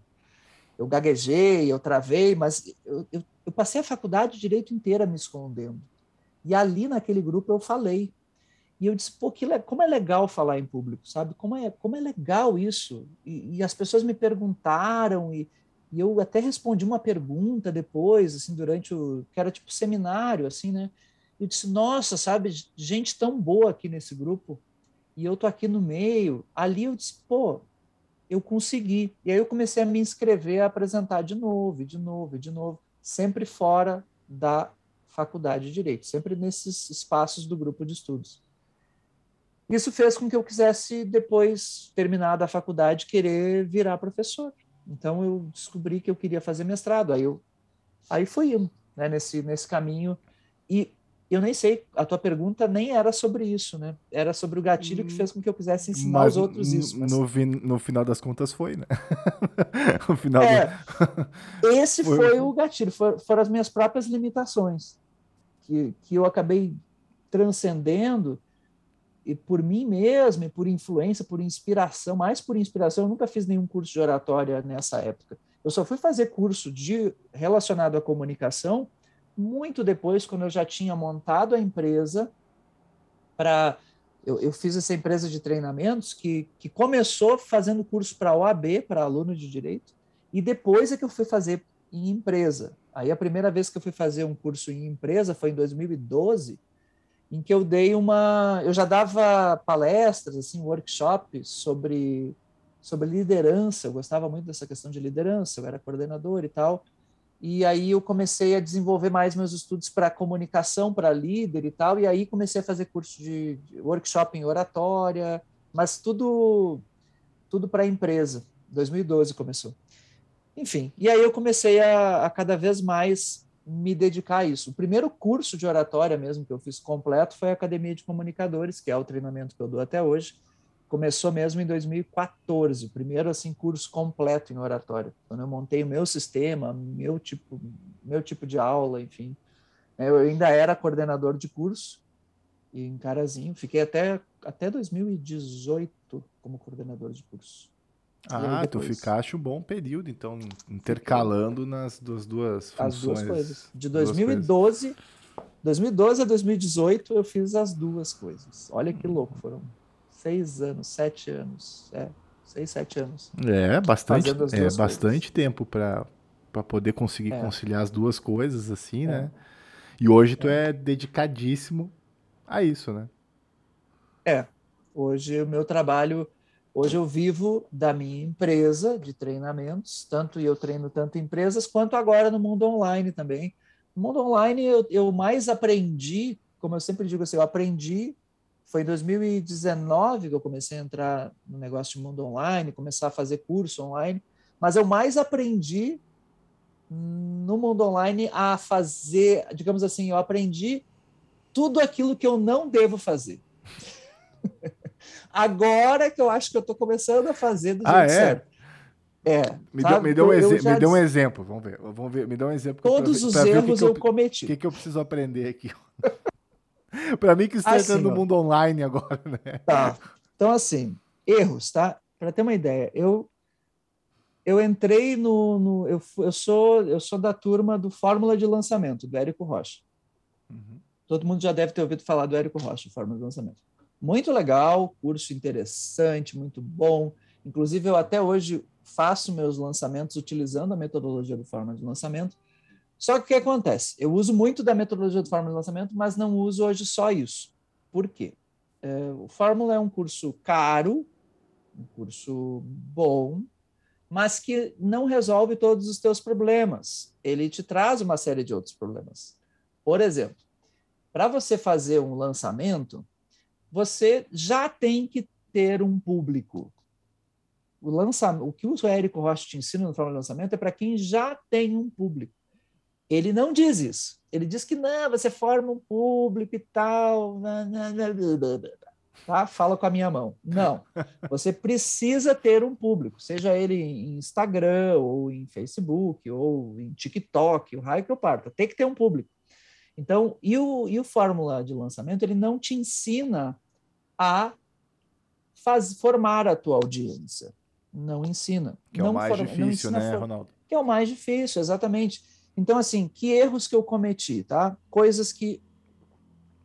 eu gaguejei, eu travei, mas eu, eu, eu, passei a faculdade de direito inteira me escondendo. E ali naquele grupo eu falei. E eu disse, pô, que, como é legal falar em público, sabe? Como é, como é legal isso. E, e as pessoas me perguntaram, e, e, eu até respondi uma pergunta depois, assim, durante o. que era tipo seminário, assim, né? Eu disse, nossa, sabe, gente tão boa aqui nesse grupo, e eu tô aqui no meio. Ali eu disse, pô, eu consegui. E aí eu comecei a me inscrever a apresentar de novo, de novo, de novo, sempre fora da faculdade de direito, sempre nesses espaços do grupo de estudos. Isso fez com que eu quisesse depois terminar da faculdade querer virar professor. Então eu descobri que eu queria fazer mestrado. Aí eu aí fui indo, né, nesse nesse caminho e eu nem sei, a tua pergunta nem era sobre isso, né? Era sobre o gatilho que hum, fez com que eu quisesse ensinar mas, os outros isso. Mas... No, no final das contas foi, né? no final é, do... Esse foi, foi o gatilho, foram, foram as minhas próprias limitações, que, que eu acabei transcendendo e por mim mesmo, e por influência, por inspiração, mais por inspiração, eu nunca fiz nenhum curso de oratória nessa época. Eu só fui fazer curso de relacionado à comunicação muito depois, quando eu já tinha montado a empresa para. Eu, eu, fiz essa empresa de treinamentos que, que começou fazendo curso para OAB, para aluno de direito, e depois é que eu fui fazer em empresa. Aí a primeira vez que eu fui fazer um curso em empresa foi em 2012, em que eu dei uma. Eu já dava palestras, assim, workshops sobre, sobre liderança. Eu gostava muito dessa questão de liderança, eu era coordenador e tal. E aí eu comecei a desenvolver mais meus estudos para comunicação, para líder e tal, e aí comecei a fazer curso de, workshop em oratória, mas tudo tudo para a empresa. 2012 começou. Enfim, e aí eu comecei a, a cada vez mais me dedicar a isso. O primeiro curso de oratória mesmo que eu fiz completo foi a Academia de Comunicadores, que é o treinamento que eu dou até hoje começou mesmo em 2014, o primeiro assim curso completo em oratória, quando eu montei o meu sistema, meu tipo, meu tipo de aula, enfim. Eu ainda era coordenador de curso e em Carazinho, fiquei até até 2018 como coordenador de curso. Ah, tu ficaste um bom período, então, intercalando nas duas, duas funções. As duas coisas. De 2012, 2012 a 2018 eu fiz as duas coisas. Olha que louco, foram seis anos, sete anos. É, seis, sete anos. É, bastante, é bastante tempo para poder conseguir é. conciliar as duas coisas, assim, é. né? E hoje tu é. é dedicadíssimo a isso, né? É. Hoje o meu trabalho, hoje eu vivo da minha empresa de treinamentos, tanto eu treino tanto empresas quanto agora no mundo online também. No mundo online eu, eu mais aprendi, como eu sempre digo assim, eu aprendi foi em 2019 que eu comecei a entrar no negócio de mundo online, começar a fazer curso online, mas eu mais aprendi no mundo online a fazer, digamos assim, eu aprendi tudo aquilo que eu não devo fazer. Agora que eu acho que eu estou começando a fazer do ah, jeito é? certo. É. Me deu, me, deu um me deu um exemplo, vamos ver. Vamos ver. Me dá um exemplo. Todos pra, os pra erros eu, eu, cometi. O que, que eu preciso aprender aqui? para mim que está assim, entrando no mundo online agora, né? Tá. Então, assim, erros, tá? Para ter uma ideia, eu eu entrei no, no eu, eu sou eu sou da turma do Fórmula de Lançamento do Érico Rocha. Uhum. Todo mundo já deve ter ouvido falar do Érico Rocha, Fórmula de Lançamento. Muito legal, curso interessante, muito bom. Inclusive eu até hoje faço meus lançamentos utilizando a metodologia do Fórmula de Lançamento. Só que o que acontece? Eu uso muito da metodologia do Fórmula de Lançamento, mas não uso hoje só isso. Por quê? É, o Fórmula é um curso caro, um curso bom, mas que não resolve todos os teus problemas. Ele te traz uma série de outros problemas. Por exemplo, para você fazer um lançamento, você já tem que ter um público. O, lançamento, o que o Érico Rocha te ensina no Fórmula de Lançamento é para quem já tem um público. Ele não diz isso. Ele diz que não, você forma um público e tal. Tá? Fala com a minha mão. Não. Você precisa ter um público, seja ele em Instagram, ou em Facebook, ou em TikTok, o raio que eu parta. Tem que ter um público. Então, e o, e o fórmula de lançamento, ele não te ensina a faz, formar a tua audiência. Não ensina. Que é não o mais difícil, né, for, Ronaldo? Que é o mais difícil, exatamente. Então, assim, que erros que eu cometi, tá? Coisas que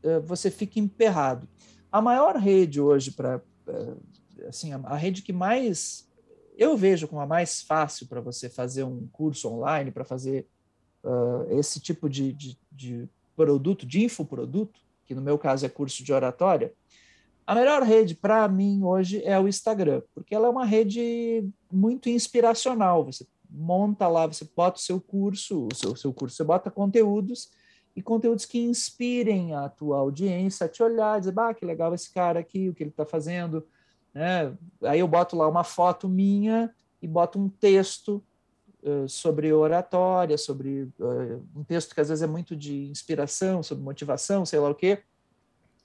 uh, você fica emperrado. A maior rede hoje para, uh, assim, a, a, rede que mais eu vejo como a mais fácil para você fazer um curso online, para fazer uh, esse tipo de, de, de produto, de infoproduto, que no meu caso é curso de oratória, a melhor rede para mim hoje é o Instagram, porque ela é uma rede muito inspiracional. Você monta lá, você bota o seu curso, o seu, seu curso, você bota conteúdos e conteúdos que inspirem a tua audiência a te olhar, dizer, bah, que legal esse cara aqui, o que ele está fazendo. Né? Aí eu boto lá uma foto minha e boto um texto uh, sobre oratória, sobre uh, um texto que às vezes é muito de inspiração, sobre motivação, sei lá o quê.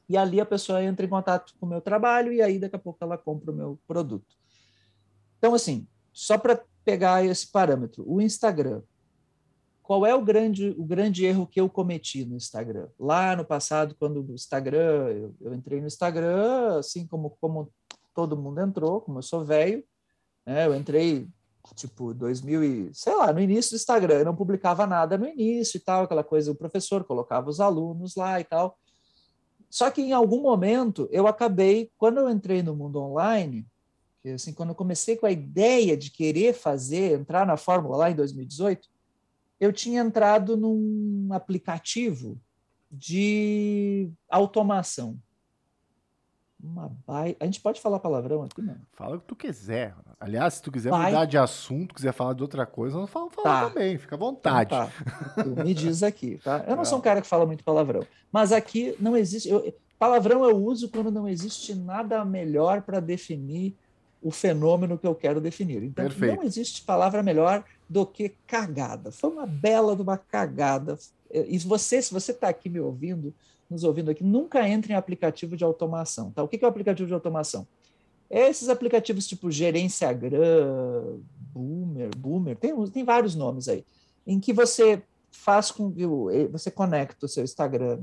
E ali a pessoa entra em contato com o meu trabalho e aí daqui a pouco ela compra o meu produto. Então, assim, só para pegar esse parâmetro. O Instagram. Qual é o grande, o grande erro que eu cometi no Instagram? Lá no passado, quando o Instagram, eu, eu entrei no Instagram, assim como, como todo mundo entrou, como eu sou velho, né, eu entrei tipo 2000 e, sei lá, no início do Instagram, eu não publicava nada no início e tal, aquela coisa, o professor colocava os alunos lá e tal. Só que em algum momento eu acabei, quando eu entrei no mundo online, porque, assim, quando eu comecei com a ideia de querer fazer, entrar na Fórmula lá em 2018, eu tinha entrado num aplicativo de automação. Uma baia... A gente pode falar palavrão aqui, não? Fala o que tu quiser. Aliás, se tu quiser mudar de assunto, quiser falar de outra coisa, não fala, fala tá. também, fica à vontade. Então, tá. Tu me diz aqui, tá? Eu não, não, sou um cara que fala muito palavrão, mas aqui não existe. Eu... Palavrão eu uso quando não existe nada melhor para definir o fenômeno que eu quero definir. Então, Perfeito. não existe palavra melhor do que cagada. Foi uma bela de uma cagada. E você, se você está aqui me ouvindo, nos ouvindo aqui, nunca entre em aplicativo de automação. Tá? O que é o aplicativo de automação? É esses aplicativos tipo Gerenciagram, Boomer, Boomer, tem, tem vários nomes aí, em que você faz com que você conecta o seu Instagram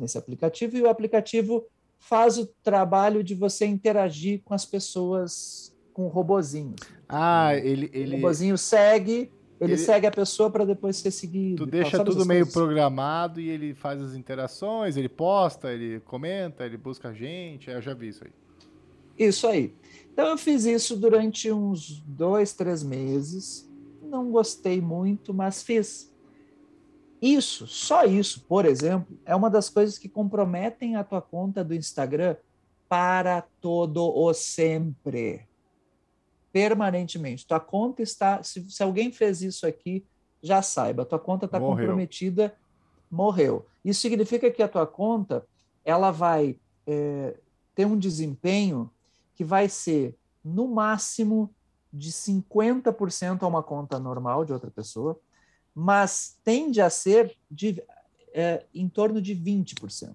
nesse aplicativo e o aplicativo faz o trabalho de você interagir com as pessoas com robozinhos. Ah, ele. ele... O robozinho segue, ele, ele... segue a pessoa para depois ser seguido. Tu deixa tudo meio coisas? programado e ele faz as interações, ele posta, ele comenta, ele busca a gente. Eu já vi isso aí. Isso aí. Então eu fiz isso durante uns dois, três meses. Não gostei muito, mas fiz. Isso, só isso, por exemplo, é uma das coisas que comprometem a tua conta do Instagram para todo o sempre. Permanentemente. Tua conta está. Se, se alguém fez isso aqui, já saiba, tua conta está comprometida, morreu. Isso significa que a tua conta ela vai é, ter um desempenho que vai ser, no máximo, de 50% a uma conta normal de outra pessoa, mas tende a ser de, é, em torno de 20%.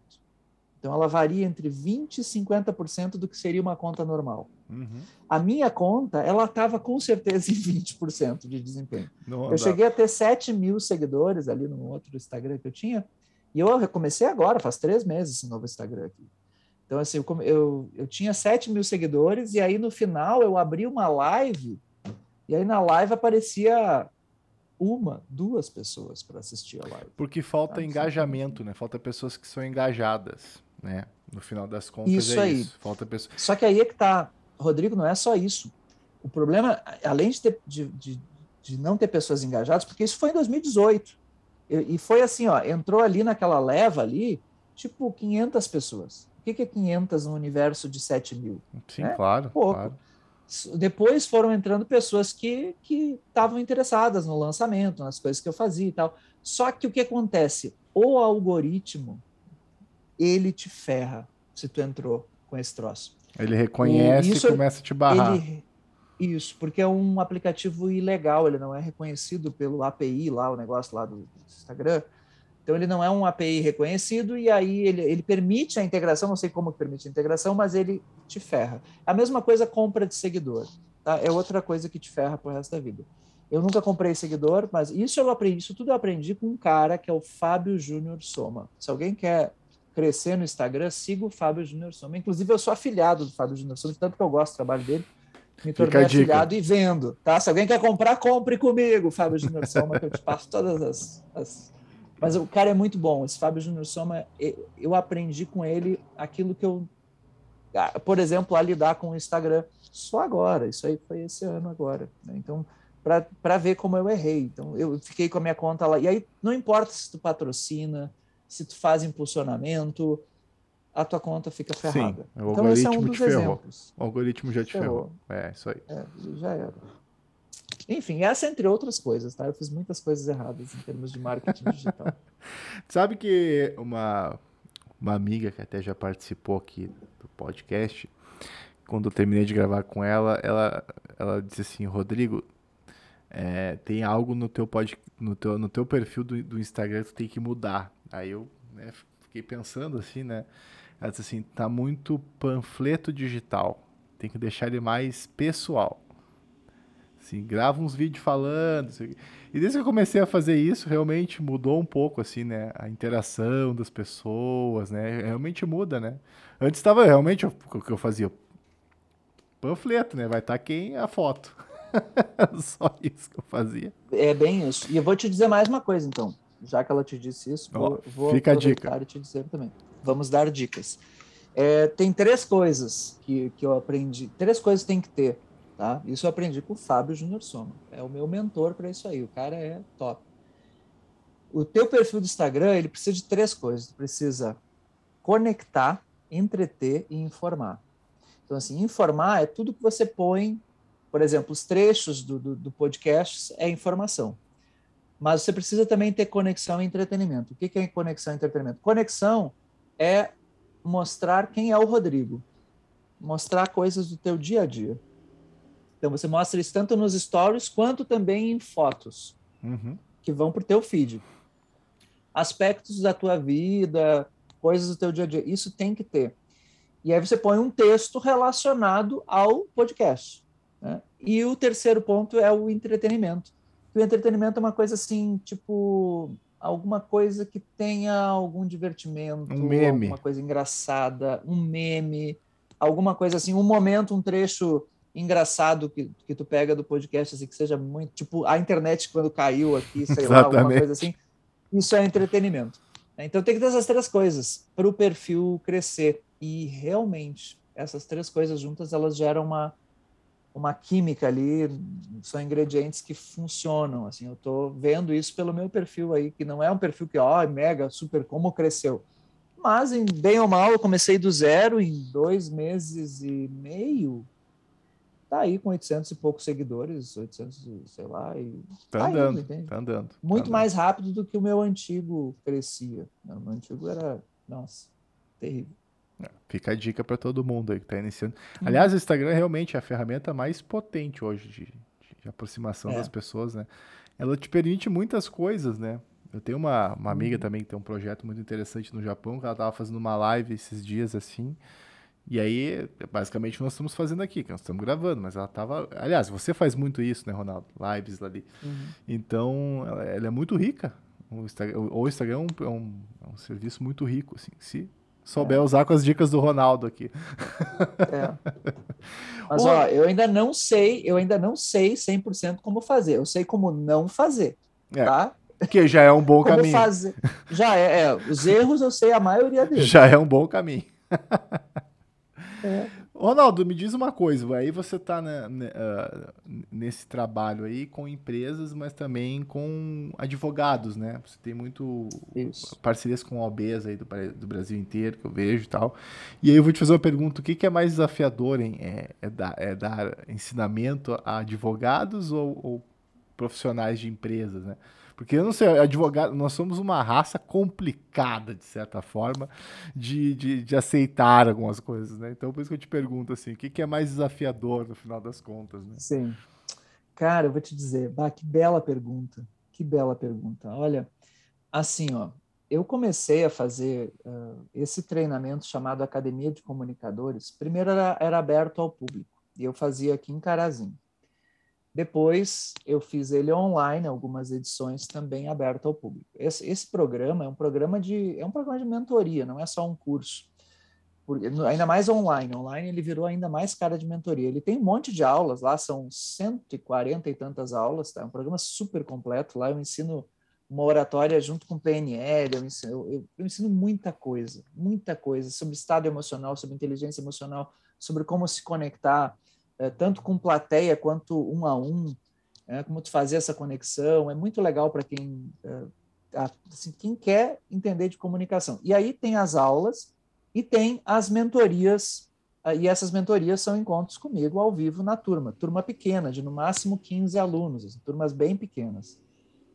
Então, ela varia entre 20% e 50% do que seria uma conta normal. Uhum. A minha conta, ela estava com certeza em 20% de desempenho. Eu cheguei a ter 7 mil seguidores ali no outro Instagram que eu tinha, e eu comecei agora, faz três meses esse novo Instagram aqui. Então, assim, eu, eu, eu tinha 7 mil seguidores, e aí no final eu abri uma live, e aí na live aparecia uma, duas pessoas para assistir a live. Porque falta tá? engajamento, né? Falta pessoas que são engajadas, né? No final das contas isso é aí. isso. Falta pessoas. Só que aí é que tá, Rodrigo, não é só isso. O problema, além de, ter, de, de, de não ter pessoas engajadas, porque isso foi em 2018. E, e foi assim, ó, entrou ali naquela leva ali, tipo 500 pessoas. O que, que é 500 no universo de 7 mil? Sim, é? claro. Pouco. Claro. Depois foram entrando pessoas que estavam interessadas no lançamento, nas coisas que eu fazia e tal. Só que o que acontece? O algoritmo, ele te ferra se tu entrou com esse troço. Ele reconhece isso, e começa a te barrar. Ele, isso, porque é um aplicativo ilegal, ele não é reconhecido pelo API lá, o negócio lá do, do Instagram. Então ele não é um API reconhecido e aí ele, ele permite a integração, não sei como permite a integração, mas ele te ferra. A mesma coisa compra de seguidor, tá? É outra coisa que te ferra pro resto da vida. Eu nunca comprei seguidor, mas isso eu aprendi, isso tudo eu aprendi com um cara que é o Fábio Júnior Soma. Se alguém quer crescer no Instagram, siga o Fábio Júnior Soma. Inclusive eu sou afiliado do Fábio Júnior Soma, tanto que eu gosto do trabalho dele. Me tornei afiliado e vendo, tá? Se alguém quer comprar, compre comigo, Fábio Júnior Soma, que eu te passo todas as, as mas o cara é muito bom. Esse Fábio Júnior Soma, eu aprendi com ele aquilo que eu, ah, por exemplo, a lidar com o Instagram só agora. Isso aí foi esse ano agora. Né? Então, para ver como eu errei. Então, eu fiquei com a minha conta lá. E aí, não importa se tu patrocina, se tu faz impulsionamento, a tua conta fica ferrada. Sim, o então, esse é um dos exemplos. O algoritmo já te ferrou. ferrou. É, isso aí. É, já era. Enfim, essa entre outras coisas, tá? Eu fiz muitas coisas erradas em termos de marketing digital. Sabe que uma, uma amiga que até já participou aqui do podcast, quando eu terminei de gravar com ela, ela, ela disse assim, Rodrigo, é, tem algo no teu, pod, no teu, no teu perfil do, do Instagram que tu tem que mudar. Aí eu né, fiquei pensando assim, né? Ela disse assim, tá muito panfleto digital. Tem que deixar ele mais pessoal. Assim, grava uns vídeos falando. Assim. E desde que eu comecei a fazer isso, realmente mudou um pouco, assim, né? A interação das pessoas, né? Realmente muda, né? Antes estava realmente o que eu fazia. Panfleto, né? Vai estar tá quem? A foto. Só isso que eu fazia. É bem isso. E eu vou te dizer mais uma coisa, então. Já que ela te disse isso, vou, vou fica a dica. e te dizer também. Vamos dar dicas. É, tem três coisas que, que eu aprendi. Três coisas tem que ter Tá? Isso eu aprendi com o Fábio Júnior Soma. É o meu mentor para isso aí. O cara é top. O teu perfil do Instagram, ele precisa de três coisas. Tu precisa conectar, entreter e informar. Então, assim, informar é tudo que você põe, por exemplo, os trechos do, do, do podcast é informação. Mas você precisa também ter conexão e entretenimento. O que é conexão e entretenimento? Conexão é mostrar quem é o Rodrigo. Mostrar coisas do teu dia a dia. Então você mostra isso tanto nos stories quanto também em fotos uhum. que vão para o teu feed. Aspectos da tua vida, coisas do teu dia a dia, isso tem que ter. E aí você põe um texto relacionado ao podcast. Né? E o terceiro ponto é o entretenimento. o entretenimento é uma coisa assim, tipo alguma coisa que tenha algum divertimento, um meme. alguma coisa engraçada, um meme, alguma coisa assim, um momento, um trecho engraçado que, que tu pega do podcast, assim, que seja muito, tipo, a internet quando caiu aqui, sei lá, alguma coisa assim, isso é entretenimento. Então tem que ter essas três coisas para o perfil crescer. E realmente, essas três coisas juntas, elas geram uma, uma química ali, são ingredientes que funcionam. Assim, eu estou vendo isso pelo meu perfil aí, que não é um perfil que, ó, oh, mega, super, como cresceu. Mas, em, bem ou mal, eu comecei do zero em dois meses e meio, tá aí com 800 e poucos seguidores, 800, sei lá. E tá, tá andando, indo, tá andando. Tá Muito andando. mais rápido do que o meu antigo crescia. O meu antigo era, nossa, terrível. Fica a dica para todo mundo aí que está iniciando. Hum. Aliás, o Instagram realmente é a ferramenta mais potente hoje de, de aproximação é. das pessoas, né? Ela te permite muitas coisas, né? Eu tenho uma, uma amiga uhum. também que tem um projeto muito interessante no Japão, que ela estava fazendo uma live esses dias assim. E aí, basicamente, nós estamos fazendo aqui, que nós estamos gravando, mas ela estava. Aliás, você faz muito isso, né, Ronaldo? Lives ali. Uhum. Então, ela, ela, é muito rica. O Instagram, o Instagram é um, é um, é um serviço muito rico, assim. Se souber é. usar com as dicas do Ronaldo aqui. É. Mas, ó, eu ainda não sei, eu ainda não sei 100% como fazer. Eu sei como não fazer, é. tá? Que já é um bom como caminho. Fazer. Já é, é, Os erros eu sei a maioria deles. Já é um bom caminho. É. Ronaldo, me diz uma coisa, aí você está né, uh, nesse trabalho aí com empresas, mas também com advogados, né? Você tem muito Isso. parcerias com OBs aí do, do, Brasil inteiro, que eu vejo e tal. E aí eu vou te fazer uma pergunta, o que, que é mais desafiador, hein? É, é, dar, é dar ensinamento a advogados ou, ou profissionais de empresas, né? Porque eu não sei, advogado, nós somos uma raça complicada, de certa forma, de, de, de, aceitar algumas coisas, né? Então, por isso que eu te pergunto assim, o que, que é mais desafiador no final das contas, né? Sim. Cara, eu vou te dizer, bah, que bela pergunta, que bela pergunta. Olha, assim, ó, eu comecei a fazer uh, esse treinamento chamado Academia de Comunicadores. Primeiro era, era aberto ao público, e eu fazia aqui em Carazinho. Depois eu fiz ele online, algumas edições também aberto ao público. Esse, esse, programa é um programa de é um programa de mentoria, não é só um curso. Por, ainda mais online. Online ele virou ainda mais cara de mentoria. Ele tem um monte de aulas lá, são 140 e tantas aulas, tá? É um programa super completo. Lá eu ensino uma oratória junto com PNL, eu ensino, eu, eu ensino muita coisa, muita coisa sobre estado emocional, sobre inteligência emocional, sobre como se conectar tanto com plateia quanto um a um, é, como tu fazer essa conexão. É muito legal para quem, é, assim, quem quer entender de comunicação. E aí tem as aulas e tem as mentorias, e essas mentorias são encontros comigo ao vivo na turma, turma pequena, de no máximo 15 alunos, assim, turmas bem pequenas.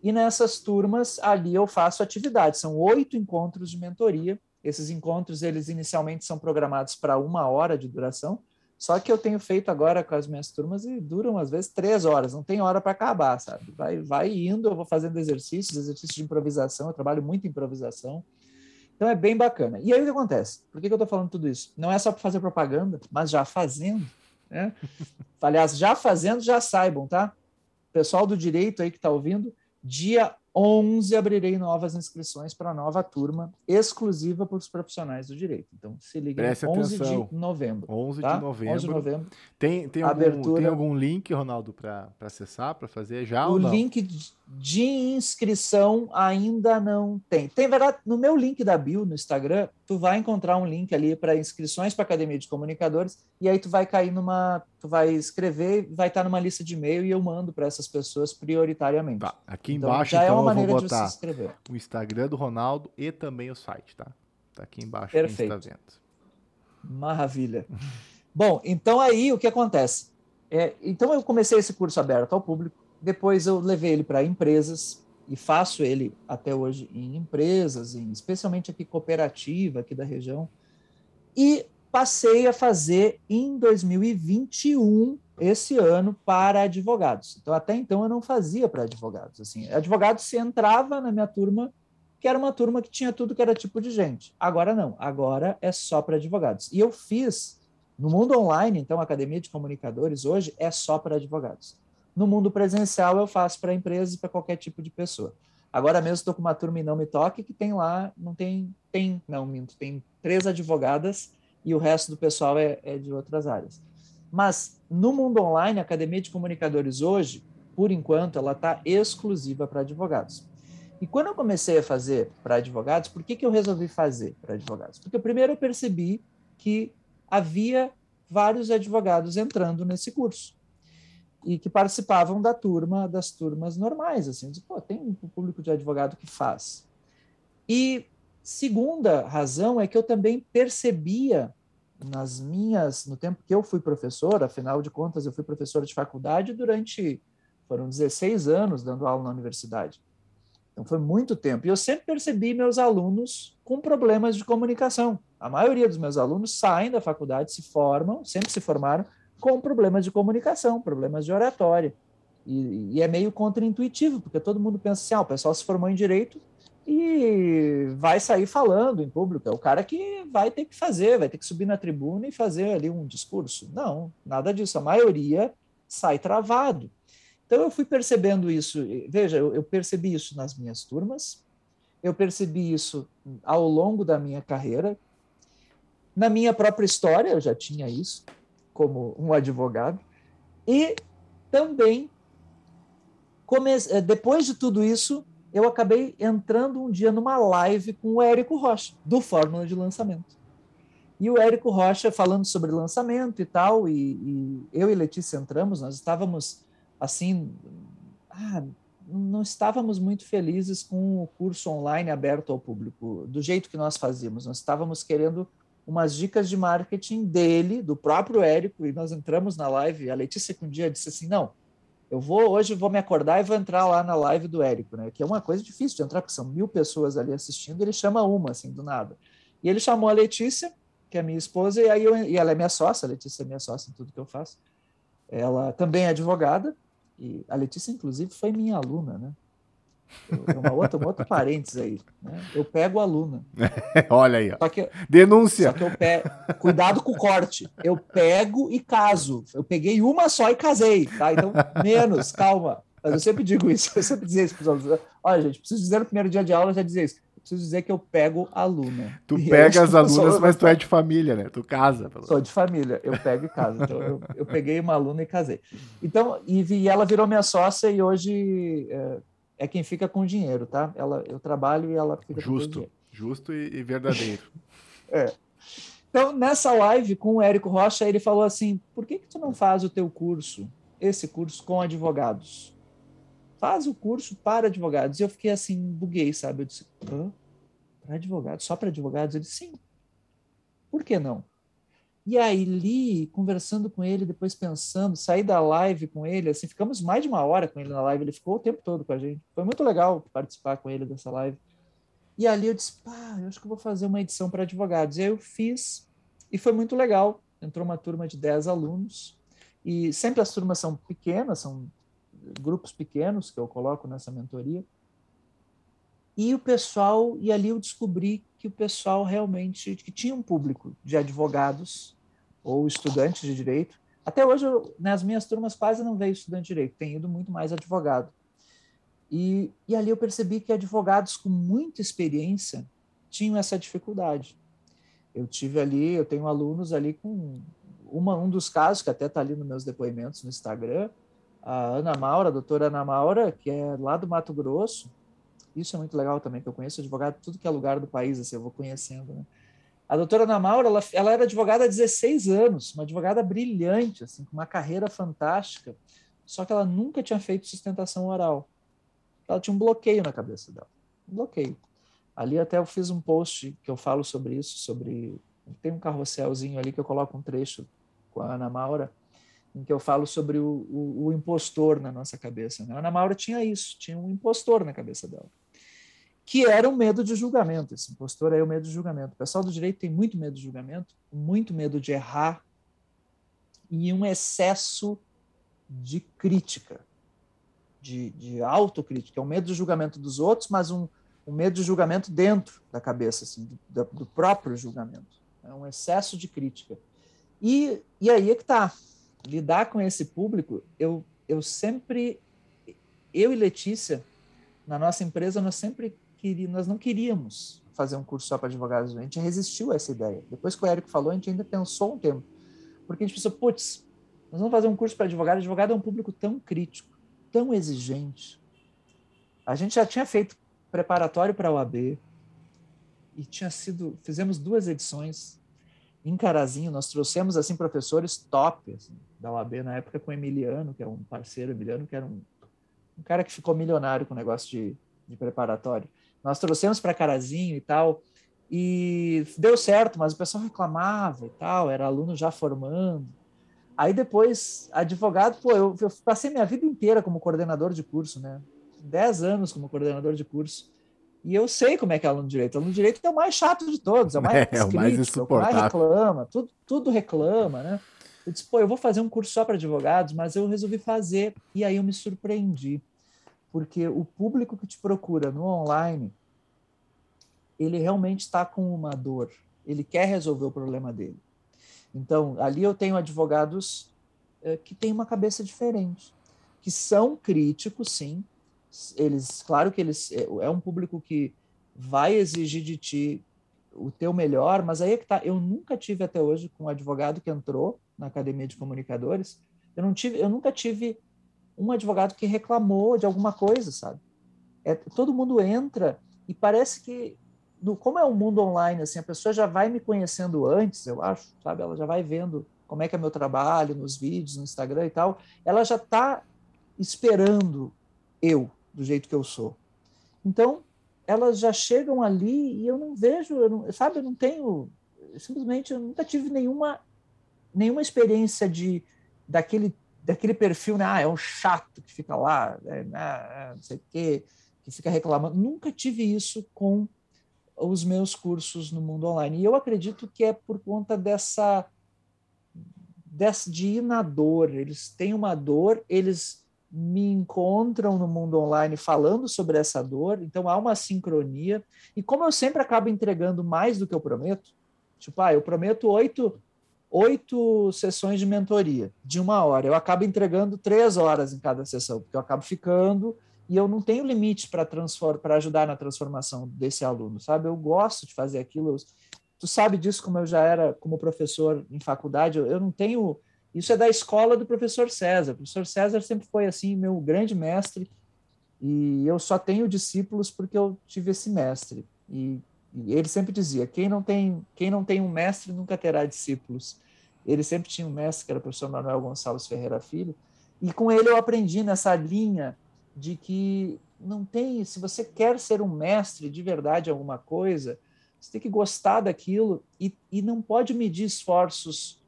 E nessas turmas, ali eu faço atividades, são oito encontros de mentoria. Esses encontros, eles inicialmente são programados para uma hora de duração, só que eu tenho feito agora com as minhas turmas e duram às vezes três horas, não tem hora para acabar, sabe? Vai, vai indo, eu vou fazendo exercícios, exercícios de improvisação, eu trabalho muito improvisação. Então é bem bacana. E aí o que acontece? Por que, que eu estou falando tudo isso? Não é só para fazer propaganda, mas já fazendo, né? Aliás, já fazendo, já saibam, tá? Pessoal do direito aí que está ouvindo, dia 11 abrirei novas inscrições para a nova turma exclusiva para os profissionais do direito. Então, se liga, 11 atenção. de novembro. 11 tá? de novembro. 11 de novembro. Tem, tem, Abertura... algum, tem algum link, Ronaldo, para acessar, para fazer já? O link de inscrição ainda não tem. Tem, verdade, no meu link da bio no Instagram, tu vai encontrar um link ali para inscrições para a Academia de Comunicadores e aí tu vai cair numa, tu vai escrever, vai estar numa lista de e-mail e eu mando para essas pessoas prioritariamente. Tá. Aqui então, embaixo então, já então, é uma maneira eu vou botar o Instagram do Ronaldo e também o site, tá? Tá aqui embaixo Perfeito. quem está vendo. Maravilha. Bom, então aí o que acontece? É, então eu comecei esse curso aberto ao público depois eu levei ele para empresas e faço ele até hoje em empresas, em, especialmente aqui cooperativa aqui da região. E passei a fazer em 2021 esse ano para advogados. Então até então eu não fazia para advogados. Assim, advogado se entrava na minha turma, que era uma turma que tinha tudo que era tipo de gente. Agora não, agora é só para advogados. E eu fiz no mundo online, então a Academia de Comunicadores hoje é só para advogados. No mundo presencial, eu faço para empresas e para qualquer tipo de pessoa. Agora mesmo estou com uma turma em Não Me Toque, que tem lá, não tem, tem, não, minto, tem três advogadas e o resto do pessoal é, é de outras áreas. Mas no mundo online, a Academia de Comunicadores hoje, por enquanto, ela está exclusiva para advogados. E quando eu comecei a fazer para advogados, por que, que eu resolvi fazer para advogados? Porque primeiro eu percebi que havia vários advogados entrando nesse curso e que participavam da turma, das turmas normais, assim, disse, pô, tem um público de advogado que faz. E segunda razão é que eu também percebia nas minhas, no tempo que eu fui professor, afinal de contas eu fui professor de faculdade durante, foram 16 anos dando aula na universidade. Então foi muito tempo. E eu sempre percebi meus alunos com problemas de comunicação. A maioria dos meus alunos saem da faculdade, se formam, sempre se formaram, com problemas de comunicação, problemas de oratória. E, e é meio contraintuitivo, porque todo mundo pensa assim: ah, o pessoal se formou em direito e vai sair falando em público. É o cara que vai ter que fazer, vai ter que subir na tribuna e fazer ali um discurso. Não, nada disso. A maioria sai travado. Então eu fui percebendo isso. Veja, eu, eu percebi isso nas minhas turmas, eu percebi isso ao longo da minha carreira, na minha própria história, eu já tinha isso como um advogado, e também, eh, depois de tudo isso, eu acabei entrando um dia numa live com o Érico Rocha, do Fórmula de Lançamento. E o Érico Rocha falando sobre lançamento e tal, e, e eu e Letícia entramos, nós estávamos assim, ah, não estávamos muito felizes com o curso online aberto ao público, do jeito que nós fazíamos. Nós estávamos querendo umas dicas de marketing dele, do próprio Érico, e nós entramos na live. A Letícia, que um dia disse assim: Não, eu vou hoje vou me acordar e vou entrar lá na live do Érico, né? Que é uma coisa difícil de entrar, porque são mil pessoas ali assistindo, ele chama uma, assim, do nada. E ele chamou a Letícia, que é minha esposa, e aí eu, e ela é minha sócia, a Letícia é minha sócia em tudo que eu faço. Ela também é advogada, e a Letícia, inclusive, foi minha aluna, né? É uma outra, um outro parênteses aí. Né? Eu pego a aluna. Olha aí, ó. Só que, Denúncia. Só que eu pego. Cuidado com o corte. Eu pego e caso. Eu peguei uma só e casei, tá? Então, menos, calma. Mas eu sempre digo isso, eu sempre dizer isso para os alunos. Olha, gente, preciso dizer no primeiro dia de aula, já dizer isso preciso dizer que eu pego aluna. Tu e pega as alunas, mas tu é de família, né? Tu casa. Pelo... Sou de família, eu pego e caso. Então, eu, eu, peguei uma aluna e casei. Então, e, e ela virou minha sócia e hoje é, é, quem fica com o dinheiro, tá? Ela, eu trabalho e ela fica justo, com o dinheiro. Justo e, e verdadeiro. é. Então, nessa live com o Érico Rocha, ele falou assim, por que, que tu não faz o teu curso, esse curso com advogados? faz o curso para advogados. E eu fiquei assim, buguei, sabe? Eu disse, para advogados? Só para advogados? Ele disse, sim. Por que não? E aí, li, conversando com ele, depois pensando, saí da live com ele, assim, ficamos mais de uma hora com ele na live, ele ficou o tempo todo com a gente. Foi muito legal participar com ele dessa live. E ali eu disse, pá, eu acho que vou fazer uma edição para advogados. E aí eu fiz, e foi muito legal. Entrou uma turma de 10 alunos, e sempre as turmas são pequenas, são grupos pequenos que eu coloco nessa mentoria. E o pessoal, e ali eu descobri que o pessoal realmente, que tinha um público de advogados ou estudantes de direito. Até hoje, nas minhas turmas quase não veio estudante de direito, tem ido muito mais advogado. E, e ali eu percebi que advogados com muita experiência tinham essa dificuldade. Eu tive ali, eu tenho alunos ali com uma, um dos casos, que até está ali nos meus depoimentos no Instagram, a Ana Maura, a doutora Ana Maura, que é lá do Mato Grosso. Isso é muito legal também, que eu conheço advogado tudo que é lugar do país, assim, eu vou conhecendo, né? A doutora Ana Maura, ela, ela era advogada há 16 anos, uma advogada brilhante, assim, com uma carreira fantástica, só que ela nunca tinha feito sustentação oral. Ela tinha um bloqueio na cabeça dela, um bloqueio. Ali até eu fiz um post que eu falo sobre isso, sobre... Tem um carrosselzinho ali que eu coloco um trecho com a Ana Maura, em que eu falo sobre o, o, o impostor na nossa cabeça. Né? A Ana Maura tinha isso, tinha um impostor na cabeça dela, que era o medo de julgamento. Esse impostor é o medo de julgamento. O pessoal do direito tem muito medo de julgamento, muito medo de errar e um excesso de crítica, de, de autocrítica. É um medo de julgamento dos outros, mas um, um medo de julgamento dentro da cabeça, assim, do, do próprio julgamento. É um excesso de crítica. E, e aí é que está lidar com esse público, eu, eu sempre, eu e Letícia, na nossa empresa, nós sempre queríamos, nós não queríamos fazer um curso só para advogados, a gente resistiu a essa ideia. Depois que o Érico falou, a gente ainda pensou um tempo, porque a gente pensou, putz, nós vamos fazer um curso para advogado, advogado é um público tão crítico, tão exigente. A gente já tinha feito preparatório para a OAB e tinha sido, fizemos duas edições em Carazinho, nós trouxemos assim professores top assim, da UAB na época com o Emiliano, que é um parceiro Emiliano, que era um, um cara que ficou milionário com o negócio de, de preparatório. Nós trouxemos para Carazinho e tal, e deu certo, mas o pessoal reclamava e tal, era aluno já formando. Aí depois, advogado, pô, eu, eu passei minha vida inteira como coordenador de curso, né? Dez anos como coordenador de curso. E eu sei como é que é aluno de direito. Aluno de direito é o mais chato de todos, é o mais, é, o mais crítico, o mais reclama, tudo, tudo reclama, né? Eu disse, pô, eu vou fazer um curso só para advogados, mas eu resolvi fazer. E aí eu me surpreendi, porque o público que te procura no online, ele realmente está com uma dor, ele quer resolver o problema dele. Então, ali eu tenho advogados é, que têm uma cabeça diferente, que são críticos, sim. Eles, claro que eles é, é um público que vai exigir de ti o teu melhor, mas aí é que tá. Eu nunca tive até hoje com um advogado que entrou na academia de comunicadores, eu não tive, eu nunca tive um advogado que reclamou de alguma coisa, sabe? É, todo mundo entra e parece que no, como é um mundo online, assim, a pessoa já vai me conhecendo antes, eu acho, sabe? Ela já vai vendo como é que é meu trabalho nos vídeos, no Instagram e tal. Ela já está esperando eu do jeito que eu sou. Então, elas já chegam ali e eu não vejo, eu não, sabe? Eu não tenho, simplesmente, eu nunca tive nenhuma nenhuma experiência de daquele daquele perfil, né? Ah, é um chato que fica lá, né? Ah, não sei o quê, que fica reclamando. Nunca tive isso com os meus cursos no mundo online. E eu acredito que é por conta dessa, dessa de ir na dor. Eles têm uma dor, eles me encontram no mundo online falando sobre essa dor, então há uma sincronia. E como eu sempre acabo entregando mais do que eu prometo, tipo, ah, eu prometo oito, oito sessões de mentoria de uma hora, eu acabo entregando três horas em cada sessão, porque eu acabo ficando e eu não tenho limite para para ajudar na transformação desse aluno, sabe? Eu gosto de fazer aquilo. Tu sabe disso como eu já era como professor em faculdade, eu, eu não tenho isso é da escola do professor César. O professor César sempre foi assim meu grande mestre e eu só tenho discípulos porque eu tive esse mestre. E ele sempre dizia: quem não tem quem não tem um mestre nunca terá discípulos. Ele sempre tinha um mestre que era o professor Manuel Gonçalves Ferreira Filho e com ele eu aprendi nessa linha de que não tem, se você quer ser um mestre de verdade alguma coisa, você tem que gostar daquilo e, e não pode medir esforços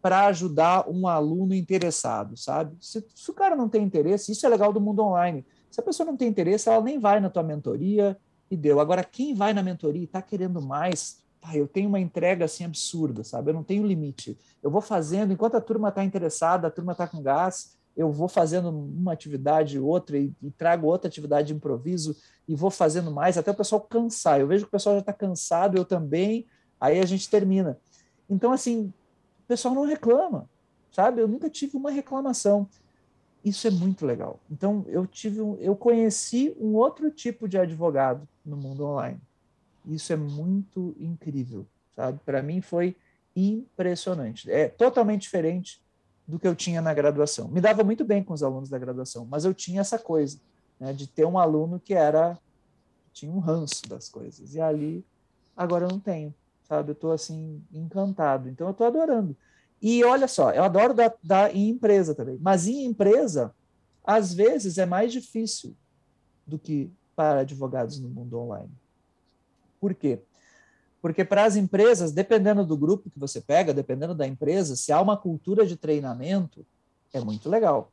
para ajudar um aluno interessado, sabe? Se, se, o cara não tem interesse, isso é legal do mundo online. Se a pessoa não tem interesse, ela nem vai na tua mentoria e deu. Agora, quem vai na mentoria e está querendo mais, eu tenho uma entrega assim absurda, sabe? Eu não tenho limite. Eu vou fazendo, enquanto a turma está interessada, a turma está com gás, eu vou fazendo uma atividade, outra, e, e, trago outra atividade de improviso, e vou fazendo mais, até o pessoal cansar. Eu vejo que o pessoal já está cansado, eu também, aí a gente termina. Então, assim, o pessoal não reclama, sabe? Eu nunca tive uma reclamação. Isso é muito legal. Então, eu tive, um, eu conheci um outro tipo de advogado no mundo online. Isso é muito incrível, sabe? Para mim foi impressionante. É totalmente diferente do que eu tinha na graduação. Me dava muito bem com os alunos da graduação, mas eu tinha essa coisa né, de ter um aluno que era tinha um ranço das coisas e ali agora eu não tenho, sabe? Eu estou assim encantado, então eu estou adorando. E olha só, eu adoro dar, dar em empresa também, mas em empresa às vezes é mais difícil do que para advogados no mundo online. Por quê? Porque para as empresas, dependendo do grupo que você pega, dependendo da empresa, se há uma cultura de treinamento, é muito legal.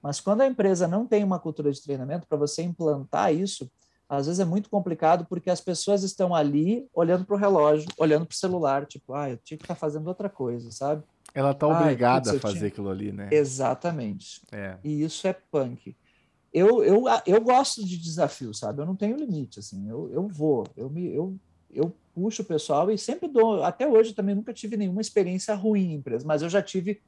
Mas quando a empresa não tem uma cultura de treinamento, para você implantar isso, às vezes é muito complicado porque as pessoas estão ali olhando para o relógio, olhando para o celular, tipo, ah, eu tinha que estar tá fazendo outra coisa, sabe? Ela está obrigada putz, a fazer tinha... aquilo ali, né? Exatamente. É. E isso é punk. Eu, eu, eu gosto de desafio, sabe? Eu não tenho limite, assim. Eu, eu vou, eu me, eu, eu puxo o pessoal e sempre dou. Até hoje também nunca tive nenhuma experiência ruim em empresa, mas eu já tive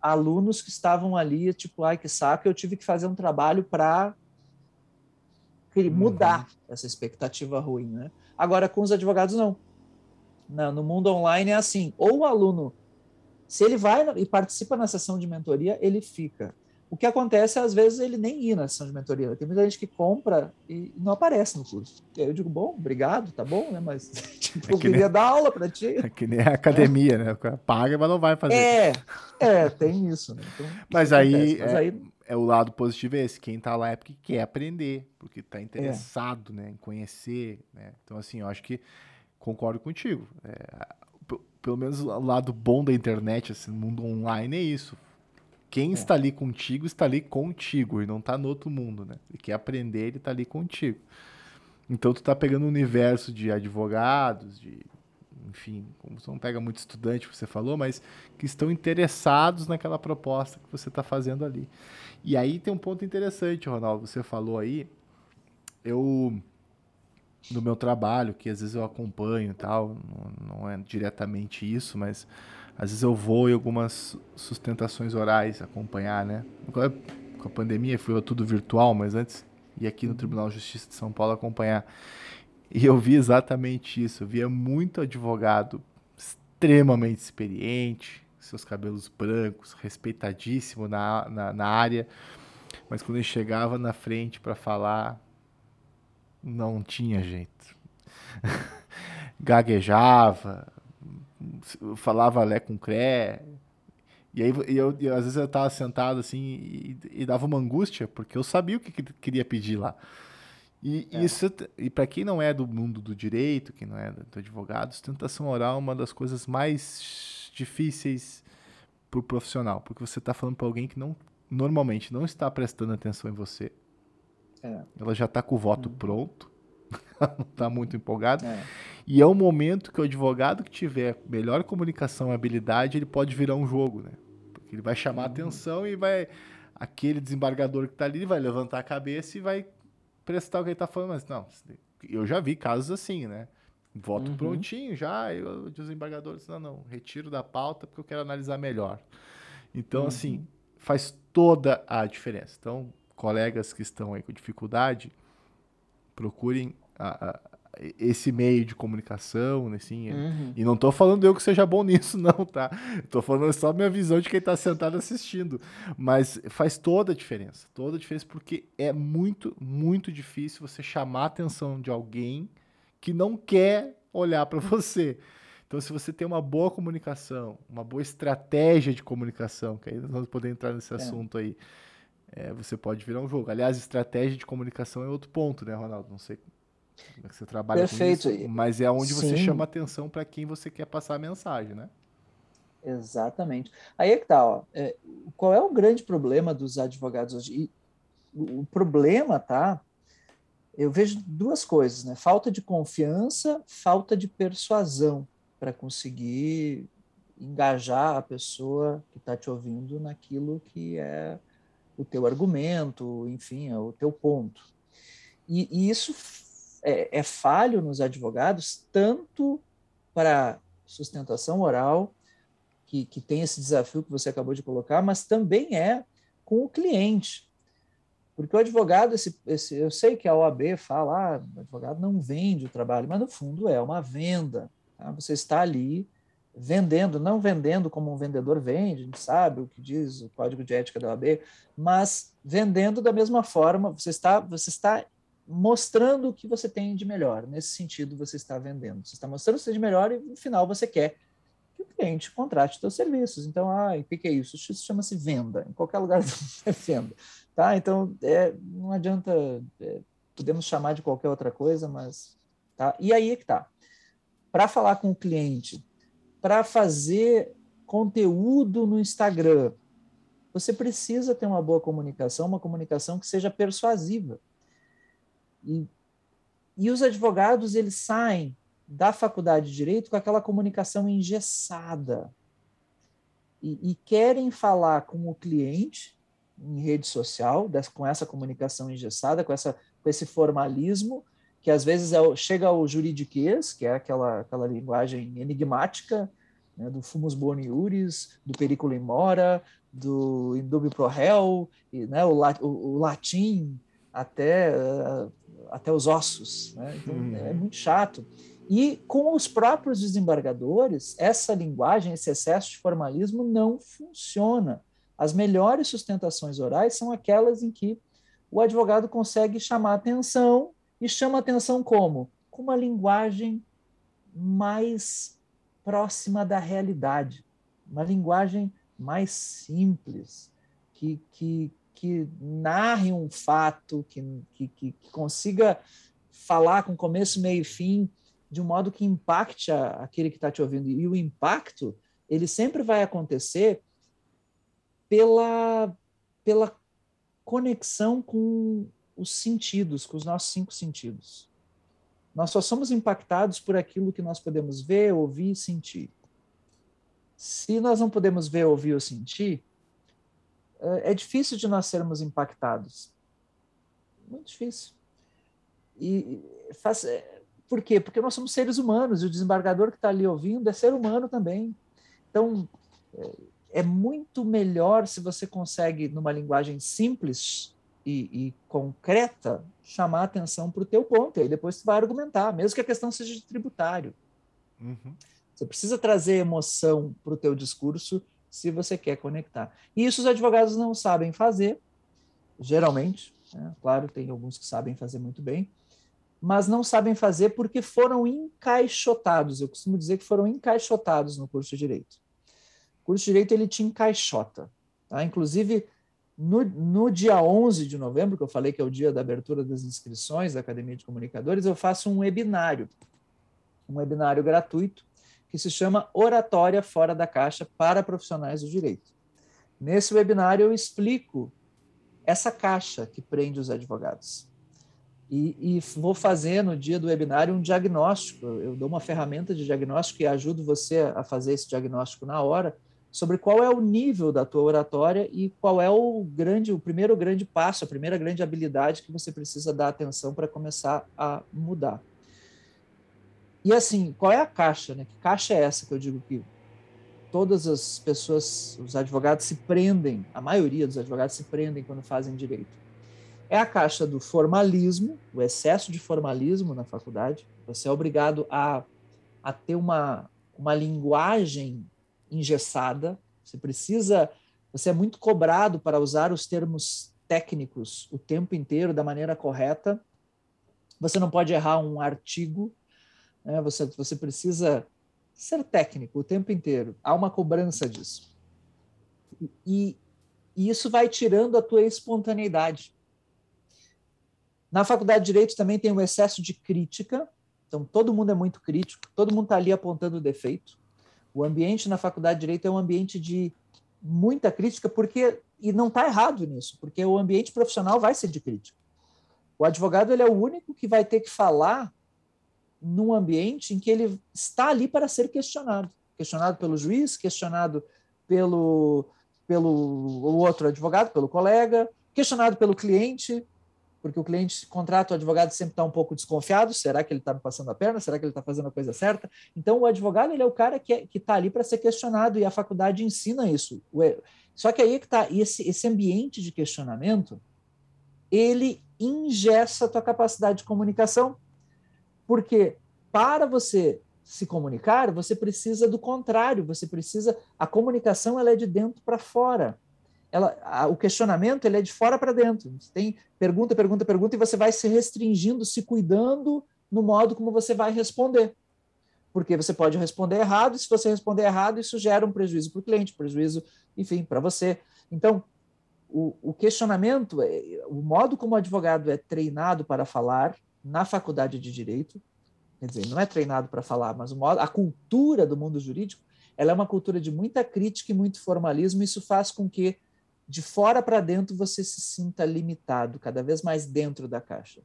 alunos que estavam ali, tipo, ai que saco, eu tive que fazer um trabalho para uhum. mudar uhum. essa expectativa ruim, né? Agora com os advogados não. não. No mundo online é assim, ou o aluno, se ele vai e participa na sessão de mentoria, ele fica. O que acontece, às vezes, ele nem ir na sessão de mentoria. Tem muita gente que compra e não aparece no curso. Eu digo, bom, obrigado, tá bom, né? Mas tipo, é eu queria nem, dar aula para ti. É que nem a academia, é. né? O cara paga, mas não vai fazer. É, é tem isso. Né? Então, mas, aí, mas é, aí é, o lado positivo é esse. Quem tá lá é porque quer aprender, porque tá interessado né, em conhecer. Né? Então, assim, eu acho que concordo contigo. É, pelo menos o lado bom da internet, assim, no mundo online é isso quem é. está ali contigo está ali contigo e não está no outro mundo, né? Ele quer aprender, ele está ali contigo. Então tu tá pegando um universo de advogados, de enfim, como você não pega muito estudante, você falou, mas que estão interessados naquela proposta que você está fazendo ali. E aí tem um ponto interessante, Ronaldo, você falou aí, eu no meu trabalho, que às vezes eu acompanho e tal, não, não é diretamente isso, mas às vezes eu vou em algumas sustentações orais acompanhar, né? Com a pandemia foi tudo virtual, mas antes ia aqui no Tribunal de Justiça de São Paulo acompanhar. E eu vi exatamente isso. Eu via muito advogado extremamente experiente, seus cabelos brancos, respeitadíssimo na, na, na área, mas quando ele chegava na frente para falar, não tinha jeito. Gaguejava, falava lé com cré. E aí eu, às vezes eu tava sentado assim e, e, dava uma angústia, porque eu sabia o que, que queria pedir lá. E é. isso e para quem não é do mundo do direito, quem não é do advogado, sustentação oral é uma das coisas mais difíceis para o profissional, porque você está falando para alguém que não normalmente não está prestando atenção em você. É. Ela já está com o voto uhum. pronto, não está muito empolgada. É. E é o momento que o advogado que tiver melhor comunicação e habilidade, ele pode virar um jogo, né? Porque ele vai chamar uhum. atenção e vai aquele desembargador que está ali vai levantar a cabeça e vai prestar o que ele está falando, mas não, eu já vi casos assim, né? Voto uhum. prontinho já, e o desembargador disse, não, não, retiro da pauta porque eu quero analisar melhor. Então, uhum. assim, faz toda a diferença. Então, colegas que estão aí com dificuldade, procurem a, a, esse meio de comunicação, né, assim, uhum. e não estou falando eu que seja bom nisso, não, tá? Estou falando só minha visão de quem está sentado assistindo, mas faz toda a diferença, toda a diferença, porque é muito, muito difícil você chamar a atenção de alguém que não quer olhar para você. Então, se você tem uma boa comunicação, uma boa estratégia de comunicação, que aí nós vamos poder entrar nesse é. assunto aí, é, você pode virar um jogo. Aliás, estratégia de comunicação é outro ponto, né, Ronaldo? Não sei como é que você trabalha Perfeito. com isso, mas é onde Sim. você chama atenção para quem você quer passar a mensagem, né? Exatamente. Aí é que tá, ó. É, qual é o grande problema dos advogados hoje? E o, o problema, tá? Eu vejo duas coisas, né? Falta de confiança, falta de persuasão para conseguir engajar a pessoa que está te ouvindo naquilo que é o teu argumento, enfim, é o teu ponto. E, e isso é, é falho nos advogados, tanto para sustentação oral, que, que tem esse desafio que você acabou de colocar, mas também é com o cliente. Porque o advogado, esse, esse, eu sei que a OAB fala, ah, o advogado não vende o trabalho, mas no fundo é uma venda. Tá? Você está ali vendendo, não vendendo como um vendedor vende, a gente sabe o que diz o código de ética da OAB, mas vendendo da mesma forma, você está, você está mostrando o que você tem de melhor. Nesse sentido, você está vendendo. Você está mostrando o que você tem de melhor e, no final, você quer que o cliente contrate seus serviços. Então, ah, o que é isso? Isso chama-se venda. Em qualquer lugar é venda. Tá? Então, é, não adianta... É, podemos chamar de qualquer outra coisa, mas... Tá? E aí é que tá. Para falar com o cliente, para fazer conteúdo no Instagram, você precisa ter uma boa comunicação, uma comunicação que seja persuasiva. E, e os advogados, eles saem da faculdade de direito com aquela comunicação engessada e, e querem falar com o cliente em rede social, com essa comunicação engessada, com, essa, com esse formalismo, que às vezes é, chega ao juridiquês, que é aquela, aquela linguagem enigmática, né, do fumus boni iuris, do periculo in mora, do indubio pro réu, e, né, o, o, o latim até uh, até os ossos. Né? Então, hum. é muito chato. E com os próprios desembargadores, essa linguagem, esse excesso de formalismo não funciona. As melhores sustentações orais são aquelas em que o advogado consegue chamar atenção e chama atenção como? Com uma linguagem mais próxima da realidade, uma linguagem mais simples, que, que, que narre um fato, que, que, que, consiga falar com começo, meio e fim, de um modo que impacte a, aquele que está te ouvindo. E o impacto, ele sempre vai acontecer pela, pela conexão com os sentidos, com os nossos cinco sentidos. Nós só somos impactados por aquilo que nós podemos ver, ouvir e sentir. Se nós não podemos ver, ouvir ou sentir, é difícil de nós sermos impactados. Muito difícil. E faz, é, por quê? Porque nós somos seres humanos e o desembargador que está ali ouvindo é ser humano também. Então, é, é muito melhor se você consegue, numa linguagem simples e, e concreta, chamar atenção para o teu ponto. E aí depois você vai argumentar, mesmo que a questão seja de tributário. Uhum. Você precisa trazer emoção para o teu discurso se você quer conectar. E isso os advogados não sabem fazer, geralmente. Né? Claro, tem alguns que sabem fazer muito bem, mas não sabem fazer porque foram encaixotados. Eu costumo dizer que foram encaixotados no curso de Direito. O curso de Direito ele te encaixota. Tá? Inclusive, no, no dia 11 de novembro, que eu falei que é o dia da abertura das inscrições da Academia de Comunicadores, eu faço um webinário, um webinário gratuito, que se chama Oratória Fora da Caixa para Profissionais do Direito. Nesse webinário eu explico essa caixa que prende os advogados. E, e, vou fazer no dia do webinário um diagnóstico. Eu dou uma ferramenta de diagnóstico e ajudo você a fazer esse diagnóstico na hora sobre qual é o nível da tua oratória e qual é o grande, o primeiro grande passo, a primeira grande habilidade que você precisa dar atenção para começar a mudar. E assim, qual é a caixa? Né? Que caixa é essa que eu digo que todas as pessoas, os advogados se prendem, a maioria dos advogados se prendem quando fazem direito? É a caixa do formalismo, o excesso de formalismo na faculdade. Você é obrigado a, a ter uma, uma linguagem engessada, você precisa, você é muito cobrado para usar os termos técnicos o tempo inteiro da maneira correta. Você não pode errar um artigo, né? Você, você precisa ser técnico o tempo inteiro. Há uma cobrança disso. E, e isso vai tirando a tua espontaneidade. Na faculdade de Direito também tem um excesso de crítica, então todo mundo é muito crítico, todo mundo está ali apontando o defeito. O ambiente na faculdade de Direito é um ambiente de muita crítica, porque e não está errado nisso, porque o ambiente profissional vai ser de crítica. O advogado ele é o único que vai ter que falar num ambiente em que ele está ali para ser questionado, questionado pelo juiz, questionado pelo pelo outro advogado, pelo colega, questionado pelo cliente, porque o cliente contrata o advogado sempre está um pouco desconfiado, será que ele está me passando a perna, será que ele está fazendo a coisa certa? Então o advogado ele é o cara que é, está ali para ser questionado e a faculdade ensina isso. Só que aí é que está esse, esse ambiente de questionamento, ele ingessa a tua capacidade de comunicação, porque para você se comunicar, você precisa do contrário, você precisa a comunicação ela é de dentro para fora. Ela, a, o questionamento ele é de fora para dentro. Você tem pergunta, pergunta, pergunta e você vai se restringindo, se cuidando no modo como você vai responder. Porque você pode responder errado, e se você responder errado, isso gera um prejuízo para o cliente, prejuízo, enfim, para você. Então, o, o questionamento, é, o modo como o advogado é treinado para falar, na faculdade de direito, quer dizer, não é treinado para falar, mas o modo, a cultura do mundo jurídico, ela é uma cultura de muita crítica e muito formalismo, e isso faz com que de fora para dentro você se sinta limitado, cada vez mais dentro da caixa.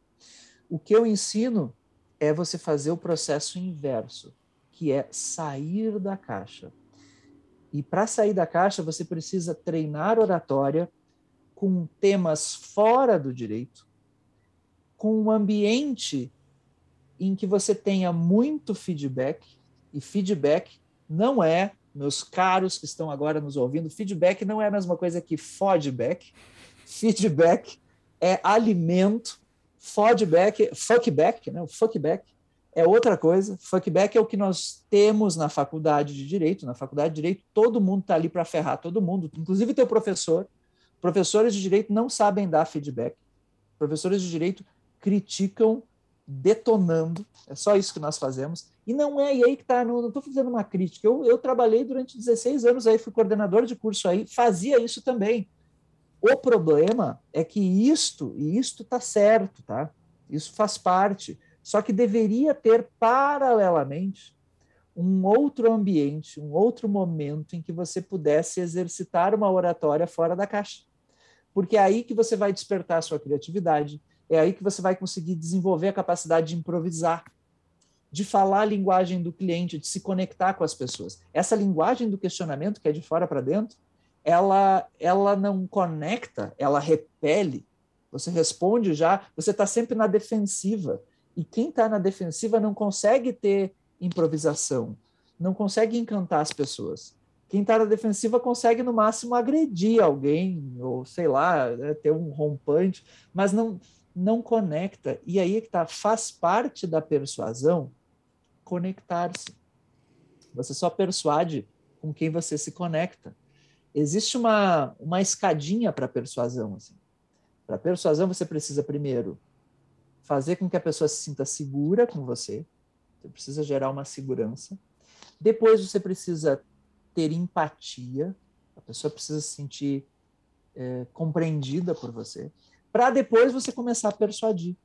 O que eu ensino é você fazer o processo inverso, que é sair da caixa. E para sair da caixa, você precisa treinar oratória com temas fora do direito, com um ambiente em que você tenha muito feedback, e feedback não é, meus caros que estão agora nos ouvindo, feedback não é a mesma coisa que feedback. Feedback é alimento, feedback, fuckback, né? fuckback é outra coisa. Fuckback é o que nós temos na faculdade de direito. Na faculdade de direito, todo mundo está ali para ferrar todo mundo, inclusive teu professor. Professores de direito não sabem dar feedback. Professores de direito criticam detonando. É só isso que nós fazemos. E não é e aí que está, não estou fazendo uma crítica. Eu, eu trabalhei durante 16 anos aí, fui coordenador de curso aí, fazia isso também. O problema é que isto, e isto está certo, tá? Isso faz parte. Só que deveria ter paralelamente um outro ambiente, um outro momento em que você pudesse exercitar uma oratória fora da caixa. Porque é aí que você vai despertar a sua criatividade, é aí que você vai conseguir desenvolver a capacidade de improvisar. de falar a linguagem do cliente, de se conectar com as pessoas. Essa linguagem do questionamento, que é de fora para dentro, ela, ela não conecta, ela repele. Você responde já, você está sempre na defensiva. E quem está na defensiva não consegue ter improvisação, não consegue encantar as pessoas. Quem está na defensiva consegue, no máximo, agredir alguém, ou sei lá, né, ter um rompante, mas não, não conecta. E aí é que tá, faz parte da persuasão conectar-se. Você só persuade com quem você se conecta. Existe uma, uma escadinha para persuasão. Assim. Para persuasão, você precisa primeiro fazer com que a pessoa se sinta segura com você. Você precisa gerar uma segurança. Depois, você precisa ter empatia. A pessoa precisa se sentir é, compreendida por você para depois você começar a persuadir.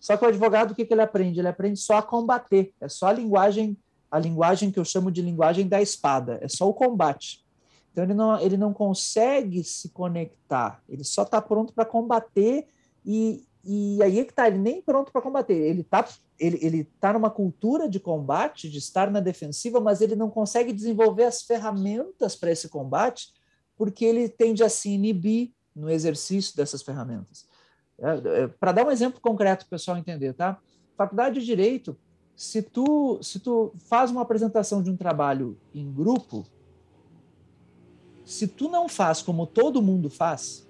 Só que o advogado, o que, que ele aprende? Ele aprende só a combater. É só a linguagem, a linguagem que eu chamo de linguagem da espada. É só o combate. Então ele não, ele não consegue se conectar. Ele só está pronto para combater e, e aí é que está. Ele nem pronto para combater. Ele está ele, ele tá numa cultura de combate, de estar na defensiva, mas ele não consegue desenvolver as ferramentas para esse combate porque ele tende a se inibir no exercício dessas ferramentas. É, é, Para dar um exemplo concreto para o pessoal entender, tá? Faculdade de Direito, se tu, se tu faz uma apresentação de um trabalho em grupo, se tu não faz como todo mundo faz,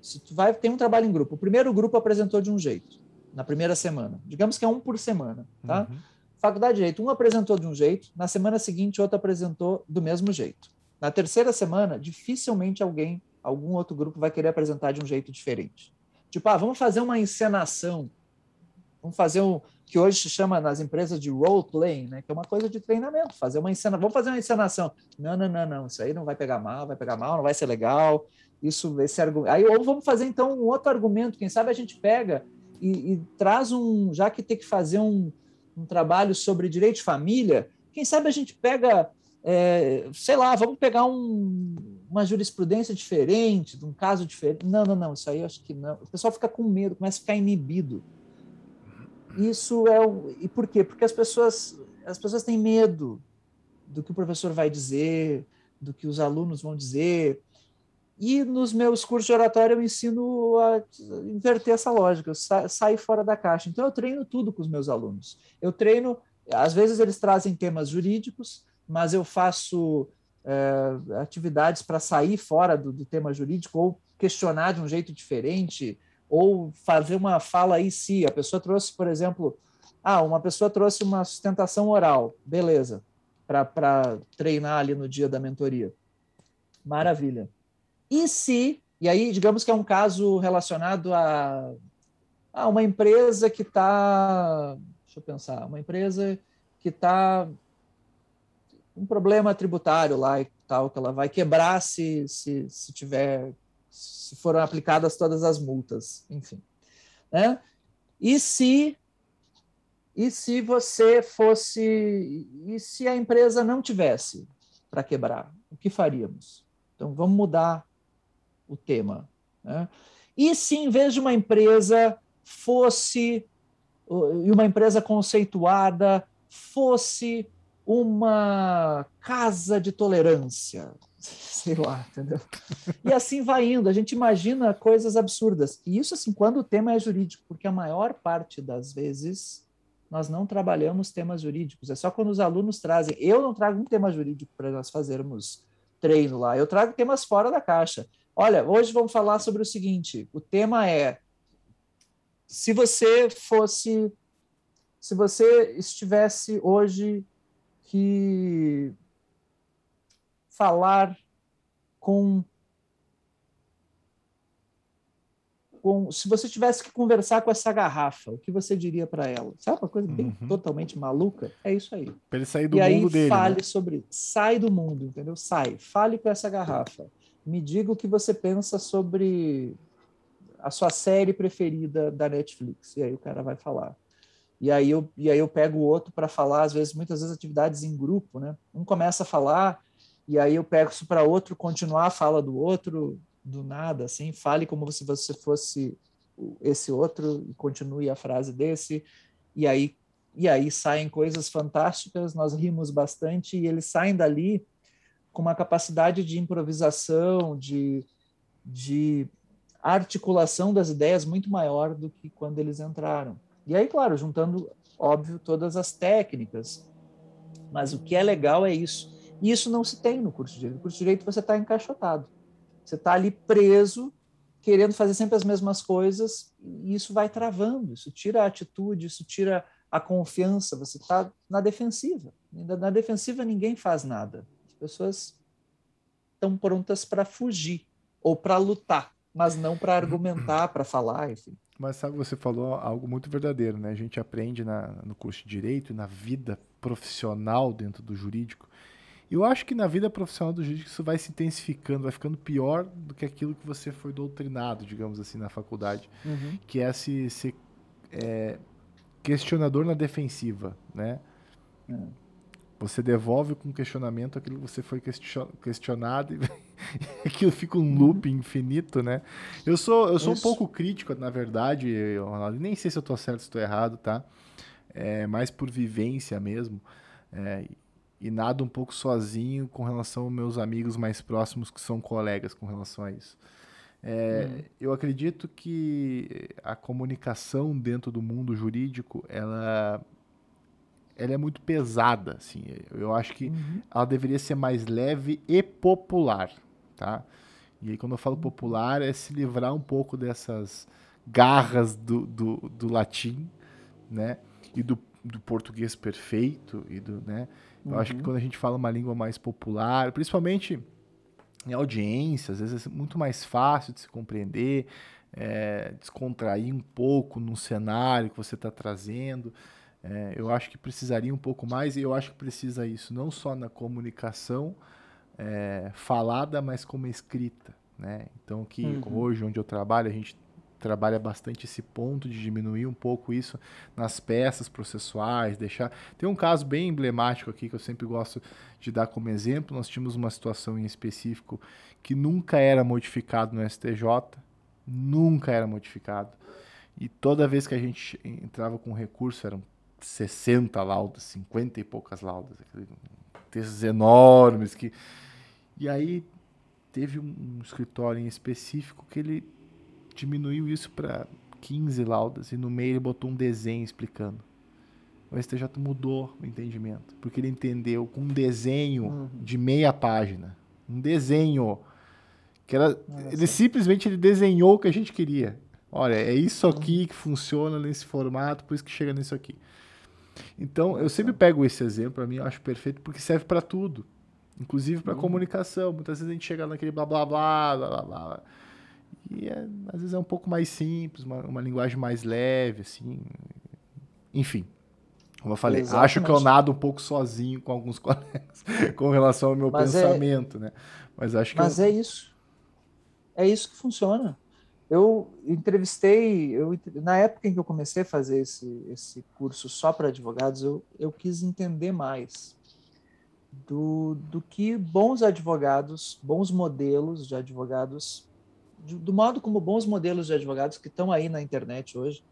se tu vai ter um trabalho em grupo, o primeiro grupo apresentou de um jeito, na primeira semana, digamos que é um por semana, tá? Uhum. Faculdade de Direito, um apresentou de um jeito, na semana seguinte outro apresentou do mesmo jeito. Na terceira semana, dificilmente alguém, algum outro grupo vai querer apresentar de um jeito diferente. Tipo, ah, vamos fazer uma encenação. Vamos fazer um que hoje se chama nas empresas de role playing, né? Que é uma coisa de treinamento. Fazer uma encena, vamos fazer uma encenação. Não, não, não, não. Isso aí não vai pegar mal, vai pegar mal, não vai ser legal. Isso, esse argumento. Aí ou vamos fazer então um outro argumento. Quem sabe a gente pega e, e traz um, já que tem que fazer um, um trabalho sobre direito de família, quem sabe a gente pega é, sei lá, vamos pegar um, uma jurisprudência diferente, de um caso diferente. Não, não, não, isso aí eu acho que não. O pessoal fica com medo, começa a ficar inibido. Isso é o. E por quê? Porque as pessoas, as pessoas têm medo do que o professor vai dizer, do que os alunos vão dizer. E nos meus cursos de oratória eu ensino a inverter essa lógica, sair fora da caixa. Então eu treino tudo com os meus alunos. Eu treino, às vezes eles trazem temas jurídicos, mas eu faço é, atividades para sair fora do, do, tema jurídico ou questionar de um jeito diferente ou fazer uma fala aí se a pessoa trouxe, por exemplo, ah, uma pessoa trouxe uma sustentação oral, beleza, para treinar ali no dia da mentoria. Maravilha. E se, e aí digamos que é um caso relacionado a, a uma empresa que está, deixa eu pensar, uma empresa que está um problema tributário lá e tal, que ela vai quebrar se, se, se tiver, se foram aplicadas todas as multas, enfim. Né? E se e se você fosse e se a empresa não tivesse para quebrar, o que faríamos? Então vamos mudar o tema. Né? E se em vez de uma empresa fosse e uma empresa conceituada fosse uma casa de tolerância, sei lá, entendeu? E assim vai indo, a gente imagina coisas absurdas. E isso assim, quando o tema é jurídico, porque a maior parte das vezes nós não trabalhamos temas jurídicos, é só quando os alunos trazem. Eu não trago um tema jurídico para nós fazermos treino lá, eu trago temas fora da caixa. Olha, hoje vamos falar sobre o seguinte: o tema é se você fosse, se você estivesse hoje que falar com, com se você tivesse que conversar com essa garrafa, o que você diria para ela? Sabe uma coisa bem uhum. totalmente maluca? É isso aí. Para ele sair do e mundo aí, dele. Fale né? sobre, sai do mundo, entendeu? Sai, fale com essa garrafa. Me diga o que você pensa sobre a sua série preferida da Netflix. E aí o cara vai falar e aí eu, e aí eu pego o outro para falar, às vezes, muitas vezes atividades em grupo, né? Um começa a falar, e aí eu pego isso para outro continuar a fala do outro, do nada, assim, fale como se você fosse esse outro e continue a frase desse. e aí e aí saem coisas fantásticas, nós rimos bastante e eles saem dali com uma capacidade de improvisação, de, de articulação das ideias muito maior do que quando eles entraram. E aí, claro, juntando, óbvio, todas as técnicas. Mas o que é legal é isso. E isso não se tem no curso de direito. No curso de direito você está encaixotado. Você está ali preso, querendo fazer sempre as mesmas coisas, e isso vai travando, isso tira a atitude, isso tira a confiança, você está na defensiva. Na defensiva ninguém faz nada. As pessoas estão prontas para fugir ou para lutar, mas não para argumentar, para falar, enfim. Mas sabe, você falou algo muito verdadeiro, né? A gente aprende na, no curso de direito e na vida profissional dentro do jurídico. Eu acho que na vida profissional do jurídico isso vai se intensificando, vai ficando pior do que aquilo que você foi doutrinado, digamos assim, na faculdade, uhum. que é se, se é, questionador na defensiva, né? É. Você devolve com questionamento aquilo que você foi questionado e aquilo fica um loop uhum. infinito, né? Eu sou, eu sou um pouco crítico, na verdade, Ronaldo. Nem sei se eu estou certo, se estou errado, tá? É, mais por vivência mesmo. É, e nada um pouco sozinho com relação aos meus amigos mais próximos que são colegas com relação a isso. É, hum. Eu acredito que a comunicação dentro do mundo jurídico, ela, ela é muito pesada, assim. Eu acho que uhum. ela deveria ser mais leve e popular, tá? E aí quando eu falo uhum. popular é se livrar um pouco dessas garras do, do, do latim, né? E do, do português perfeito e do, né? Eu uhum. acho que uhum. quando a gente fala uma língua mais popular, principalmente em audiência, às vezes é muito mais fácil de se compreender, é, descontrair um pouco no cenário que você está trazendo. É, eu acho que precisaria um pouco mais, e eu acho que precisa isso, não só na comunicação é, falada, mas como escrita. Né? Então, que uhum. hoje, onde eu trabalho, a gente trabalha bastante esse ponto de diminuir um pouco isso nas peças processuais, deixar. Tem um caso bem emblemático aqui que eu sempre gosto de dar como exemplo. Nós tínhamos uma situação em específico que nunca era modificado no STJ, nunca era modificado. E toda vez que a gente entrava com recurso, eram 60 laudas, 50 e poucas laudas, textos enormes que e aí teve um, escritório em específico que ele diminuiu isso para 15 laudas e no meio ele botou um desenho explicando. O STJ mudou o entendimento, porque ele entendeu com um desenho uhum. de meia página, um desenho que era Nossa. ele simplesmente ele desenhou o que a gente queria. Olha, é isso uhum. aqui que funciona nesse formato, por isso que chega nisso aqui. Então, eu sempre pego esse exemplo, para mim eu acho perfeito porque serve para tudo, inclusive para uhum. comunicação. Muitas vezes a gente chega naquele blá blá blá blá blá. blá e é, às vezes é um pouco mais simples, uma, uma linguagem mais leve, assim. Enfim, como eu falei, Exatamente. acho que eu nado um pouco sozinho com alguns colegas com relação ao meu Mas é pensamento, é... né? Mas acho que. Mas eu... é isso. É isso que funciona. Eu entrevistei, eu, na época em que eu comecei a fazer esse, esse curso só para advogados, eu, eu quis entender mais do, do que bons advogados, bons modelos de advogados do modo como bons modelos de advogados que estão aí na internet hoje,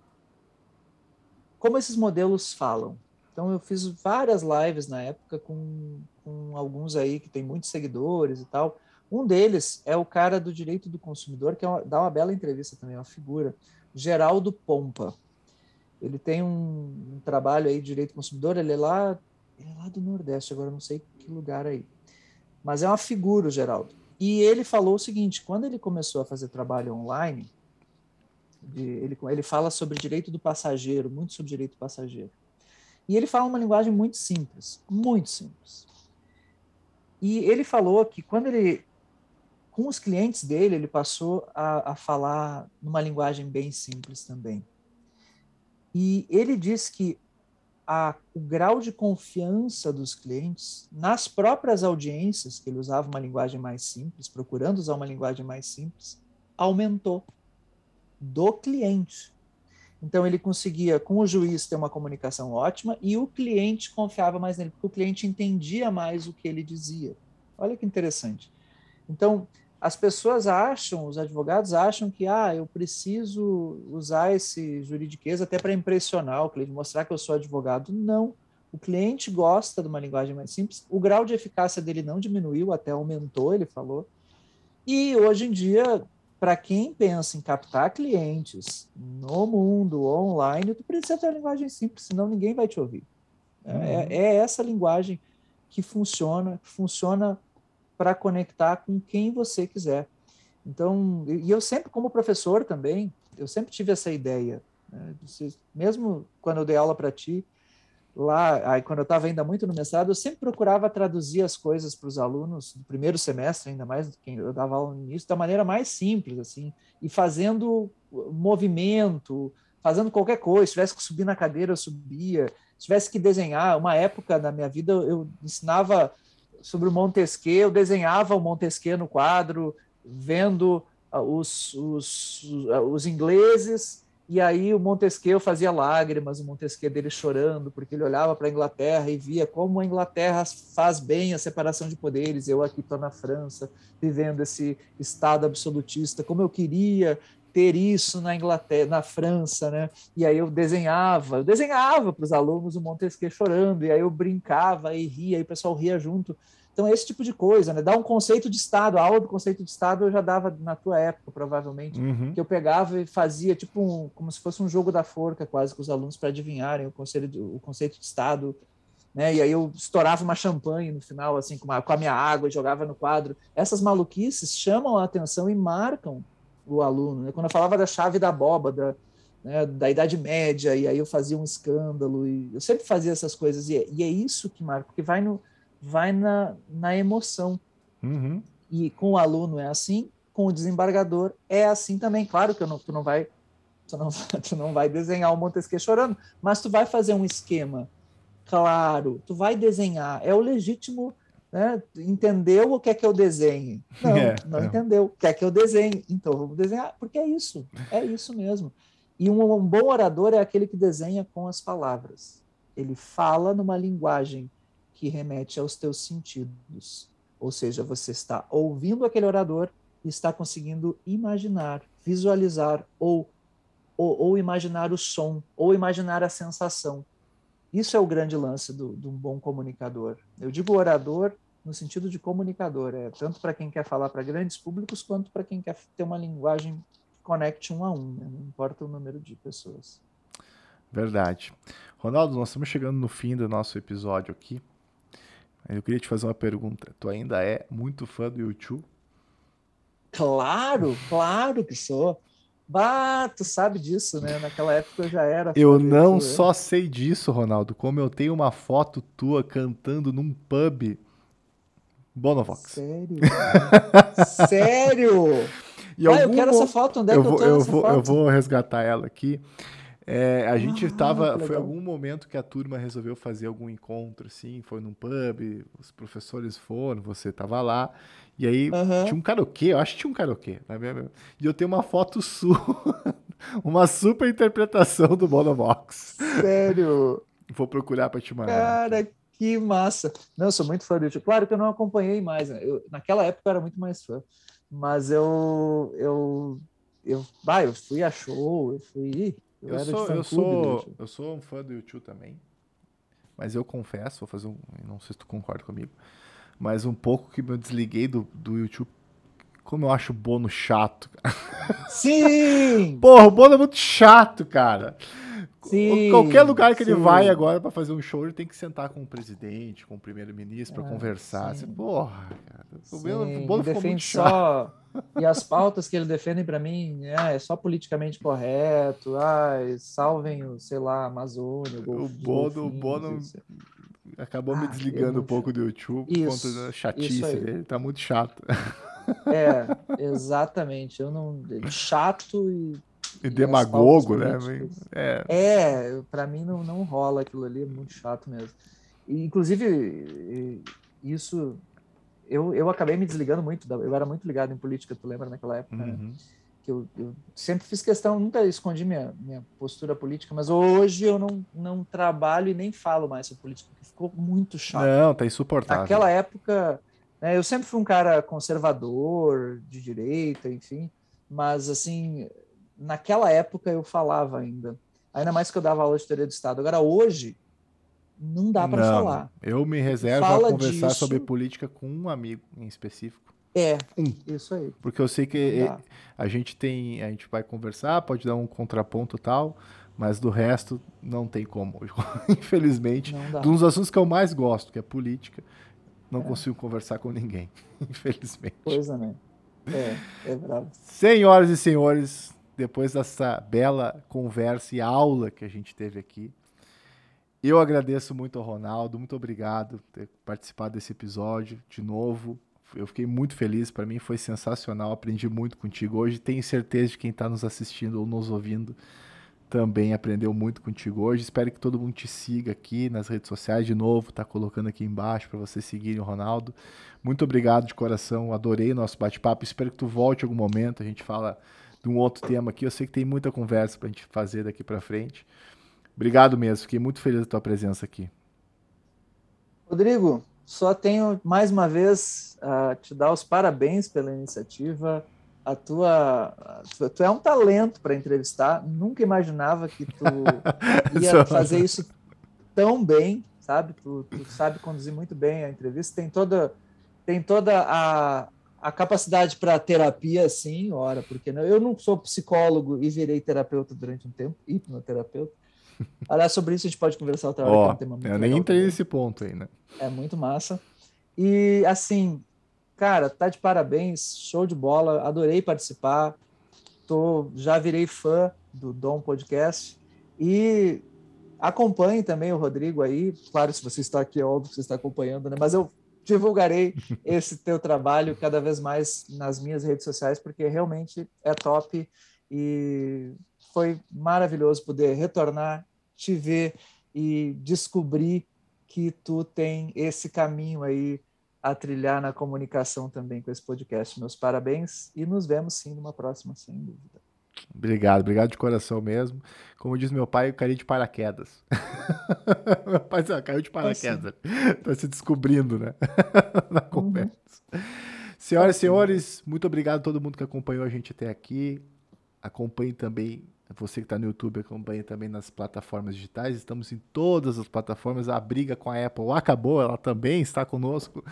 como esses modelos falam. Então, eu fiz várias lives na época com, com alguns aí que tem muitos seguidores e tal. Um deles é o cara do direito do consumidor, que é uma, dá uma bela entrevista também, uma figura, Geraldo Pompa. Ele tem um, um trabalho aí de direito do consumidor, ele é lá, ele é lá do Nordeste, agora não sei que lugar aí. Mas é uma figura, o Geraldo. E ele falou o seguinte: quando ele começou a fazer trabalho online, ele, ele fala sobre direito do passageiro, muito sobre direito do passageiro. E ele fala uma linguagem muito simples, muito simples. E ele falou que quando ele, com os clientes dele, ele passou a, a falar numa linguagem bem simples também. E ele disse que a, o grau de confiança dos clientes nas próprias audiências, que ele usava uma linguagem mais simples, procurando usar uma linguagem mais simples, aumentou do cliente. Então ele conseguia, com o juiz, ter uma comunicação ótima e o cliente confiava mais nele, porque o cliente entendia mais o que ele dizia. Olha que interessante. Então, as pessoas acham, os advogados acham que ah, eu preciso usar esse juridiquês até para impressionar o cliente, mostrar que eu sou advogado. Não. O cliente gosta de uma linguagem mais simples. O grau de eficácia dele não diminuiu, até aumentou, ele falou. E hoje em dia, para quem pensa em captar clientes no mundo online, tu precisa ter uma linguagem simples, senão ninguém vai te ouvir. É, uhum. É, é essa linguagem que funciona, que funciona para conectar com quem você quiser. Então, e eu sempre, como professor também, eu sempre tive essa ideia. Né? Mesmo quando eu dei aula para ti, lá, aí, quando eu estava ainda muito no mestrado, eu sempre procurava traduzir as coisas para os alunos do primeiro semestre, ainda mais do que eu dava aula início, da maneira mais simples, assim, e fazendo movimento, fazendo qualquer coisa. Se tivesse que subir na cadeira, eu subia. Se tivesse que desenhar, uma época da minha vida eu ensinava sobre o Montesquieu, eu desenhava o Montesquieu no quadro, vendo ah, os, os, os ingleses, e aí o Montesquieu fazia lágrimas, o Montesquieu dele chorando, porque ele olhava para a Inglaterra e via como a Inglaterra faz bem a separação de poderes. Eu aqui estou na França, vivendo esse estado absolutista, como eu queria ter isso na Inglaterra, na França, né? E aí eu desenhava, eu desenhava para os alunos o Montesquieu chorando, e aí eu brincava e ria, e o pessoal ria junto. Então, esse tipo de coisa, né? Dar um conceito de Estado, a aula do conceito de Estado eu já dava na tua época, provavelmente, uhum. que eu pegava e fazia tipo um, como se fosse um jogo da forca, quase, com os alunos para adivinharem o, conceito de, o conceito de Estado, né? E aí eu estourava uma champanhe no final, assim, com, uma, com a minha água e jogava no quadro. Essas maluquices chamam a atenção e marcam o aluno. Né? Quando eu falava da chave da abóbada, né, da Idade Média, e aí eu fazia um escândalo, e eu sempre fazia essas coisas, e é, e é isso que marca, porque vai, no, vai na, na emoção. Uhum. E com o aluno é assim, com o desembargador é assim também. Claro que não, tu não vai tu não, tu não vai desenhar o Montesquieu chorando, mas tu vai fazer um esquema claro, tu vai desenhar, é o legítimo né? Entendeu o que é que eu desenhe? Não, é, não é. entendeu. Quer que eu desenhe? Então vamos desenhar, porque é isso, é isso mesmo. E um, um bom orador é aquele que desenha com as palavras. Ele fala numa linguagem que remete aos teus sentidos. Ou seja, você está ouvindo aquele orador e está conseguindo imaginar, visualizar ou, ou, ou imaginar o som, ou imaginar a sensação. Isso é o grande lance do, de um bom comunicador. Eu digo orador no sentido de comunicador, é tanto para quem quer falar para grandes públicos quanto para quem quer ter uma linguagem que conecte um a um, né? não importa o número de pessoas. Verdade. Ronaldo, nós estamos chegando no fim do nosso episódio aqui. Eu queria te fazer uma pergunta. Tu ainda é muito fã do YouTube? Claro, claro que sou. Bah, tu sabe disso, né? Naquela época eu já era. Eu não só sei disso, Ronaldo, como eu tenho uma foto tua cantando num pub Bonovox. Sério? Sério? E ah, eu quero essa foto. Onde é eu que vou, eu, eu vou, foto? eu vou resgatar ela aqui. É, a gente ah, tava. Foi algum momento que a turma resolveu fazer algum encontro, assim, foi num pub, os professores foram, você tava lá. E aí uhum. tinha um karaokê, eu acho que tinha um karaokê. Né? E eu tenho uma foto sua, uma super interpretação do Bonovox. Sério? Vou procurar para te mandar. Cara, que massa. Não, eu sou muito fã do YouTube. Claro que eu não acompanhei mais. Né? Eu, naquela época eu era muito mais fã. Mas eu. Eu, eu, bah, eu fui a show, eu fui. Eu, eu sou, eu, sou, eu sou um fã do YouTube também. Mas eu confesso, vou fazer um. Não sei se tu concorda comigo mas um pouco que eu desliguei do, do YouTube. Como eu acho o Bono chato. Sim! Porra, o Bono é muito chato, cara. Sim, Qualquer lugar que sim. ele vai agora para fazer um show, ele tem que sentar com o presidente, com o primeiro-ministro para é, conversar. Sim. porra, cara. O, meu, o Bono ficou muito chato. E as pautas que ele defende para mim é, é, só politicamente correto. Ai, salvem o, sei lá, Amazônia. O, o Bono, o Bono Acabou ah, me desligando um pouco do YouTube por conta da chatice dele. Tá muito chato. É, exatamente. Eu não. Chato e. E, demagogo, né? É, é para mim não, não rola aquilo ali, é muito chato mesmo. E, inclusive, isso. Eu, eu acabei me desligando muito, eu era muito ligado em política, tu lembra naquela época, né? uhum. né? que eu, eu, sempre fiz questão, nunca escondi minha, minha postura política, mas hoje eu não, não trabalho e nem falo mais sobre política, porque ficou muito chato. Não, tá insuportável. Naquela época, Né? Eu sempre fui um cara conservador, de direita, enfim, mas assim, naquela época eu falava ainda. Ainda mais que eu dava aula de teoria do Estado. Agora, hoje, não dá para falar. Eu me reservo a conversar disso... sobre política com um amigo em específico. É, um. isso aí. Porque eu sei que a gente tem, a gente vai conversar, pode dar um contraponto e tal, mas do resto não tem como. Infelizmente, um dos assuntos que eu mais gosto, que é política, não é. consigo conversar com ninguém. Infelizmente. Pois é, né? É, é bravo. Senhoras e senhores, depois dessa bela conversa e aula que a gente teve aqui, eu agradeço muito ao Ronaldo, muito obrigado por ter participado desse episódio de novo. Eu fiquei muito feliz, para mim foi sensacional, aprendi muito contigo hoje. Tenho certeza de quem está nos assistindo ou nos ouvindo também aprendeu muito contigo hoje. Espero que todo mundo te siga aqui nas redes sociais de novo, tá colocando aqui embaixo para vocês seguirem o Ronaldo. Muito obrigado de coração, adorei nosso bate-papo. Espero que tu volte em algum momento, a gente fala de um outro tema aqui. Eu sei que tem muita conversa para a gente fazer daqui para frente. Obrigado mesmo, fiquei muito feliz da tua presença aqui. Rodrigo, só tenho mais uma vez a te dar os parabéns pela iniciativa a tua, tu, tu é um talento para entrevistar. Nunca imaginava que tu ia fazer isso tão bem, sabe? Tu, tu, sabe conduzir muito bem a entrevista. Tem toda, tem toda a, a capacidade para terapia, assim, ora, porque não? Eu não sou psicólogo e virei terapeuta durante um tempo, hipnoterapeuta. Aliás, sobre isso a gente pode conversar outra hora. Oh, é um tema muito eu nem entrei nesse ponto aí, né? É muito massa. E, assim, cara, tá de parabéns, show de bola, adorei participar. Tô, já virei fã do Dom Podcast e acompanhe também o Rodrigo aí. Claro, se você está aqui, é óbvio que você está acompanhando, né? Mas eu divulgarei esse teu trabalho cada vez mais nas minhas redes sociais, porque realmente é top e foi maravilhoso poder retornar, te ver e descobrir que tu tem esse caminho aí a trilhar na comunicação também com esse podcast. Meus parabéns e nos vemos sim numa próxima, sem dúvida. Obrigado, obrigado de coração mesmo. Como diz meu pai, eu caí de paraquedas. meu pai caiu de paraquedas. Está se descobrindo, né? Na uhum. conversa. Uhum. Senhoras e senhores, muito obrigado a todo mundo que acompanhou a gente até aqui. Acompanhe também você que está no YouTube acompanha também nas plataformas digitais. Estamos em todas as plataformas. A briga com a Apple acabou, ela também está conosco.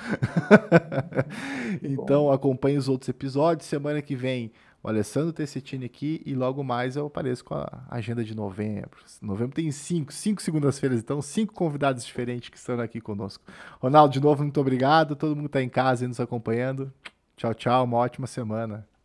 então acompanhe os outros episódios. Semana que vem o Alessandro Tessitini aqui e logo mais eu apareço com a agenda de novembro. Novembro tem cinco, cinco segundas-feiras, então cinco convidados diferentes que estão aqui conosco. Ronaldo, de novo, muito obrigado. Todo mundo está em casa e nos acompanhando. Tchau, tchau. Uma ótima semana.